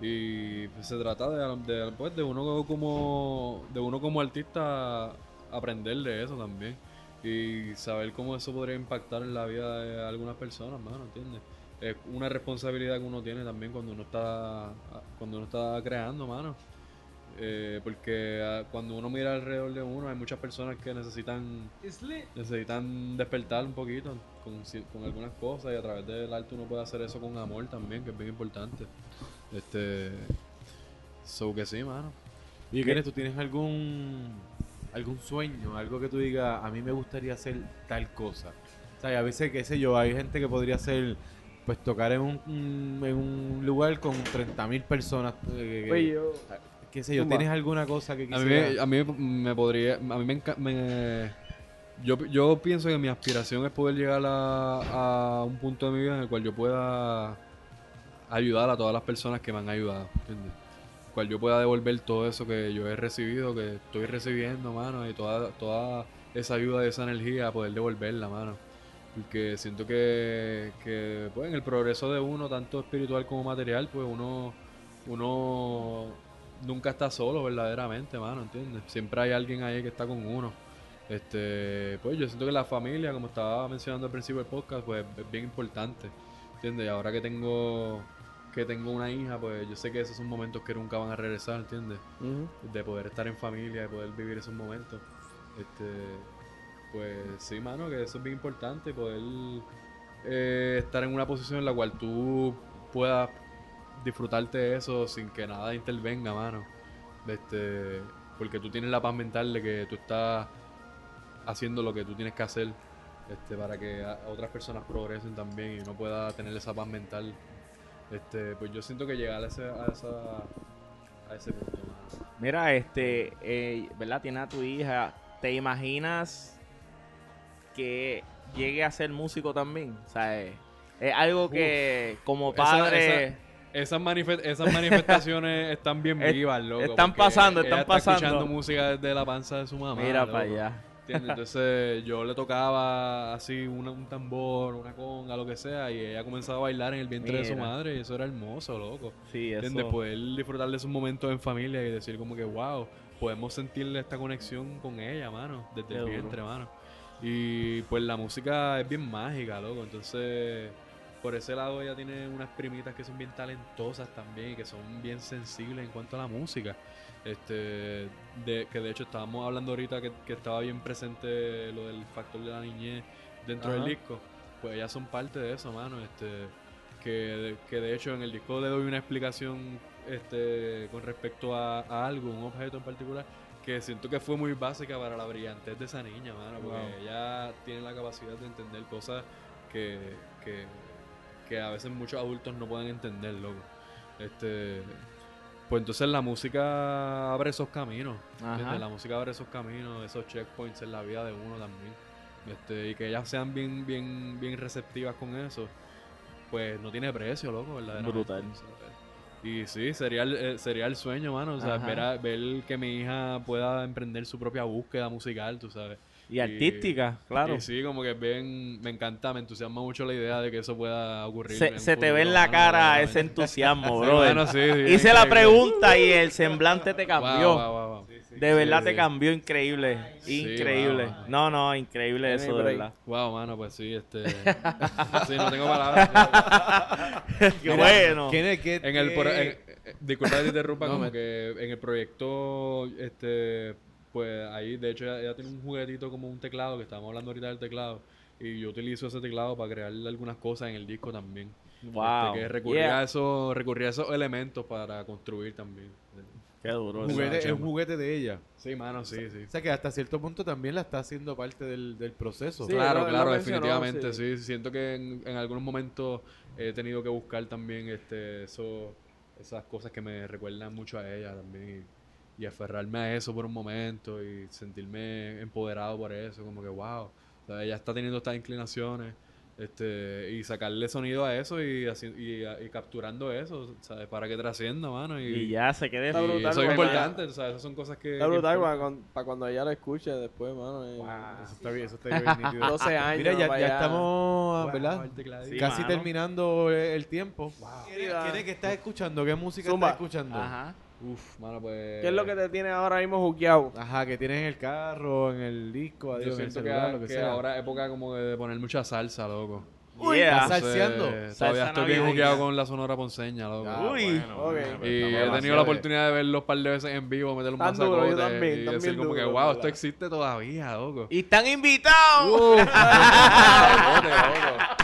y pues, se trata de, de, pues, de uno como de uno como artista aprender de eso también y saber cómo eso podría impactar en la vida de algunas personas, mano, ¿entiendes? Es una responsabilidad que uno tiene también cuando uno está cuando uno está creando, mano. Eh, porque ah, cuando uno mira alrededor de uno hay muchas personas que necesitan necesitan despertar un poquito con, algunas cosas y a través del arte uno puede hacer eso con amor también que es bien importante este so que sí mano Y Kenneth, ¿tú tienes algún algún sueño, algo que tú digas, a mí me gustaría hacer tal cosa? O sea, y a veces, qué sé yo, hay gente que podría hacer, pues tocar en un, un- en un lugar con 30.000 personas. eh, Oye, yo- qué sé yo. ¿tienes alguna cosa que a mí, quisieras? a mí me podría a mí me, me- yo, yo pienso que mi aspiración es poder llegar a, a un punto de mi vida en el cual yo pueda ayudar a todas las personas que me han ayudado ¿entiendes? cual yo pueda devolver todo eso que yo he recibido, que estoy recibiendo, mano, y toda, toda esa ayuda, esa energía, poder devolverla, mano. Porque siento que, que pues, en el progreso de uno, tanto espiritual como material, pues uno, uno nunca está solo verdaderamente, mano, ¿entiendes? Siempre hay alguien ahí que está con uno. Este, pues yo siento que la familia, como estaba mencionando al principio del podcast, pues es bien importante, ¿entiendes? Y ahora que tengo que tengo una hija, pues yo sé que esos son momentos que nunca van a regresar, ¿entiendes? De poder estar en familia, de poder vivir esos momentos. Este, pues sí, mano, que eso es bien importante, poder eh, estar en una posición en la cual tú puedas disfrutarte de eso sin que nada intervenga, mano. Este, porque tú tienes la paz mental de que tú estás haciendo lo que tú tienes que hacer este, para que otras personas progresen también y uno pueda tener esa paz mental. Este, pues yo siento que llegar a ese, a esa, a ese punto. mano. Mira, este, eh, ¿verdad? Tiene a tu hija. ¿Te imaginas que llegue a ser músico también? O sea, es, es algo que como Esa- padre... esa- esas, manife- esas manifestaciones están bien vivas, loco. están pasando, ella están está pasando. escuchando música desde la panza de su mamá. Mira para allá. ¿Entiendes? Entonces yo le tocaba así una- un tambor, una conga, lo que sea, y ella comenzaba a bailar en el vientre de su madre, y eso era hermoso, loco. Sí, eso. ¿Entiendes? Poder disfrutar de esos momentos en familia y decir como que, wow, podemos sentirle esta conexión con ella, mano, desde Qué el duro. vientre, mano. Y pues la música es bien mágica, loco. Entonces, por ese lado ella tiene unas primitas que son bien talentosas también y que son bien sensibles en cuanto a la música. Este, de, que de hecho estábamos hablando ahorita que, que estaba bien presente lo del factor de la niñez dentro del disco. Pues ellas son parte de eso, mano. Este, que, que de hecho en el disco le doy una explicación este, con respecto a, a algo, un objeto en particular, que siento que fue muy básica para la brillantez de esa niña, mano, porque Wow. ella tiene la capacidad de entender cosas que, que, que a veces muchos adultos no pueden entender, loco. Este, pues entonces la música abre esos caminos. La música abre esos caminos, esos checkpoints en la vida de uno también. Este, y que ellas sean bien, bien, bien receptivas con eso, pues no tiene precio, loco, verdaderamente. Brutal. Y sí, sería el, eh, sería el sueño, mano. O sea, ver, a- ver que mi hija pueda emprender su propia búsqueda musical, tú sabes. Y artística, claro. Y sí, como que bien, me encanta, me entusiasma mucho la idea de que eso pueda ocurrir. Se, te ve en la cara ese entusiasmo, Sí, bro. mano, sí, sí, Hice la pregunta y el semblante te cambió. Wow, wow, wow. De verdad Sí, te sí. cambió increíble. Increíble. wow. No, no, increíble eso, de verdad. Wow, mano, pues sí, este. sí, no tengo palabras. Qué bueno. ¿Quién es que En el pro- en- eh, disculpa que te interrumpa, No, como me- que en el proyecto, este, pues ahí, de hecho, ella, ella tiene un juguetito como un teclado, que estábamos hablando ahorita del teclado, y yo utilizo ese teclado para crear algunas cosas en el disco también. Wow. Este, que recurría, Yeah. a esos, recurría a esos elementos para construir también. Qué duro. Juguete- es un juguete de ella. Sí, mano, sí, sí. O sea que hasta cierto punto también la está haciendo parte del, del proceso. Sí, claro, claro, mencionó, definitivamente, sí. sí. Siento que en, en algunos momentos he tenido que buscar también este, eso, esas cosas que me recuerdan mucho a ella también y, y aferrarme a eso por un momento y sentirme empoderado por eso, como que wow, o sea, ella está teniendo estas inclinaciones este, y sacarle sonido a eso y, así- y, y capturando eso, ¿sabes? Para que trascienda, mano. Y, Y ya se quede. Está y brutal, eso es importante, o sea, esas son cosas que... Está brutal para cuando, para cuando ella lo escuche después, mano. eh. Eso está bien, eso está bien nítido. 12 años. Mira, ya, estamos, Wow, ¿verdad? Sí, Casi mano. terminando el tiempo. ¿Quién Mira. quién es que estás escuchando? ¿Qué música Zumba. estás escuchando? Ajá. Uf, mano, pues... ¿Qué es lo que te tiene ahora mismo juqueado? Ajá, que tienes en el carro, en el disco, Yo adiós, en el siento que, lo que, que sea. ahora es época como de poner mucha salsa, loco. Uy, Yeah. ¿estás salseando? Entonces, Salsa Todavía estoy bien con la sonora ponceña, loco. Ah, Uy. bueno, pues Y he tenido la oportunidad de verlo un par de veces en vivo, meterle un Tan duro, yo masacote también, y también decir como que, duro, wow, ¿verdad? esto existe todavía, loco. Y están invitados. Así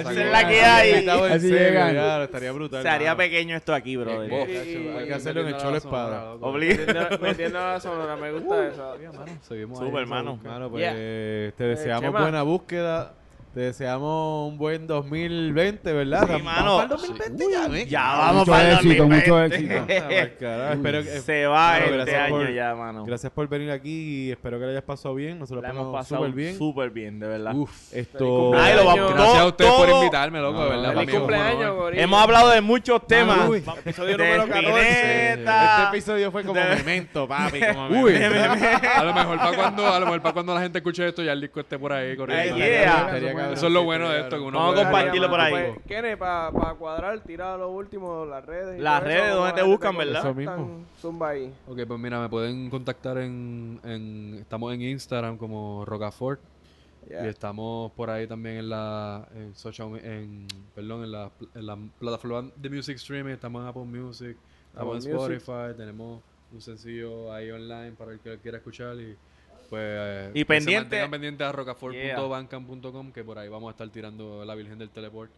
Esa es la que hay. Así llegan. estaría brutal. Se haría pequeño esto aquí, chacho, hay que hacerlo en el Cholo Espada. Obligado. Metiendo, metiendo la sonora, me gusta eso. Seguimos ahí, Super, esa mano. búsqueda. Mano, pues te deseamos Chema. buena búsqueda. Te deseamos un buen 2020, ¿verdad? Sí, Vamos mano. para el 2020 ya. Ya vamos Mucho para el éxito, mucho 2020. éxito. Ah, pues, carajo, espero que- Se va Mano, este gracias año por- ya, mano. Gracias por venir aquí y espero que le hayas pasado bien. Nosotros la hemos pasamos pasado súper bien. súper bien, de verdad. Uf, esto... Ay, lo vamos- Gracias a todo- ustedes por invitarme, loco, de No, verdad. feliz cumpleaños, Gorilla. Hemos hablado de muchos temas. uy. Episodio De número 14. Spinetta. Este episodio fue como De- memento, papi. Como Uy, memento. a lo mejor para cuando, a lo mejor para cuando la gente escuche esto ya el disco esté por ahí corriendo. Yeah. Cabrón, Eso es lo bueno de esto, que uno Vamos a compartirlo por ahí. Pues, Kene, para cuadrar, tira lo último, las redes. Las redes, eso, ¿dónde como te buscan, verdad? Eso mismo. Zumba ahí. Ok, pues mira, me pueden contactar en, en estamos en Instagram como Rocafort Yeah. y estamos por ahí también en la en social en perdón en la, en la plataforma de music streaming, estamos en Apple Music, estamos en Music. Spotify, tenemos un sencillo ahí online para el que quiera escuchar y pues eh, Y que se pendiente- mantengan pendientes a rocafort.bandcamp.com que por ahí vamos a estar tirando la Virgen del Teleport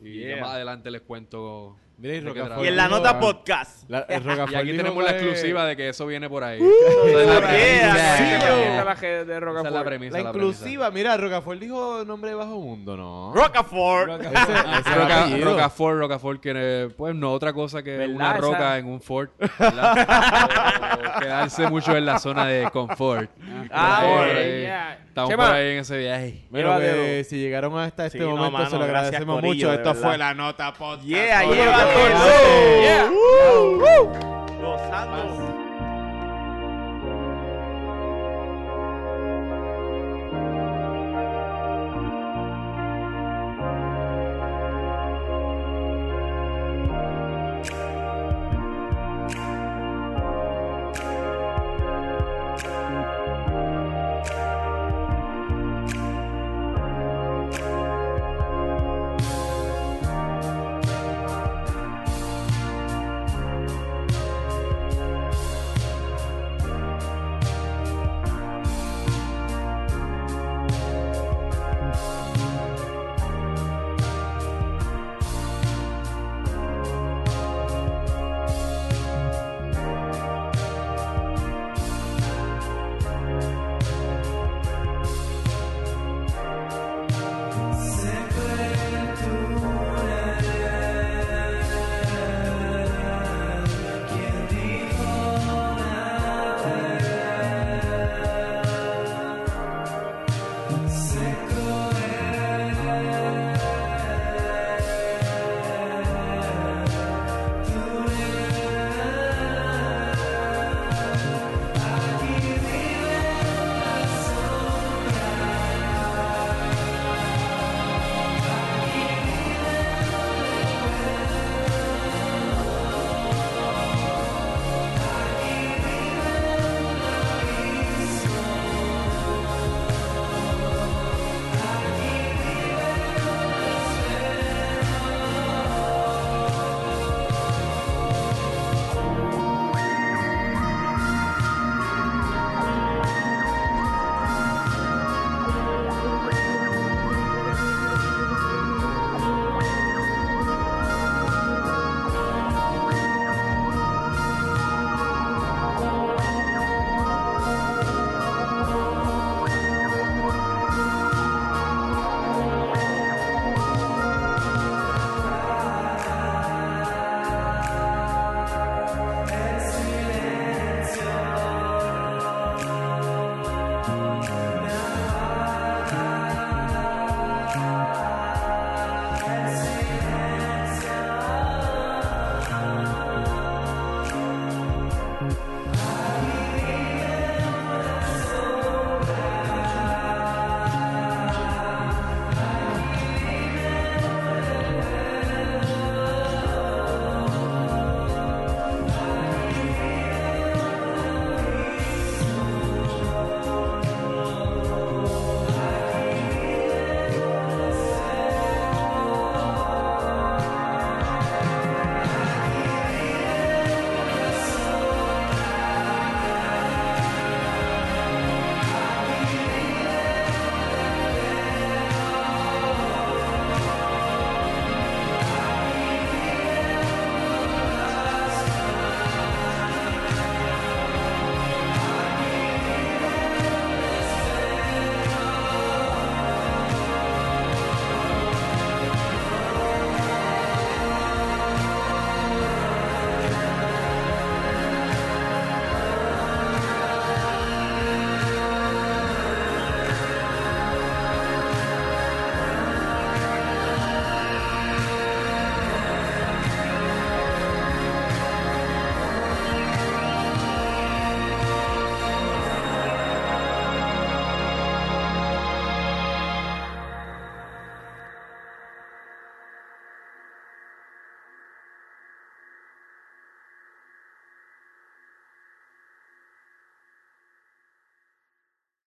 y ya Yeah. más adelante les cuento Mira, y Rocafort. Y en la nota podcast. La- el Y aquí tenemos la exclusiva de que eso viene por ahí. Yeah, Esa sí, es la premisa. la es la premisa. Inclusiva, mira, Rocafort dijo nombre de bajo mundo, ¿no? Rocafort. Roca. Rocafort, Rocafort, que pues no otra cosa que ¿Verdad? una roca Esa- en un fort. quedarse mucho en la zona de confort. Ah, ahí. ya. Estamos Chema. por ahí en ese viaje. Bueno, si llegaron hasta este Sí, no, momento, mano, se lo agradecemos mucho. Esto fue la nota podcast. Yeah, Oye, llévatelo. Yeah. Gozando.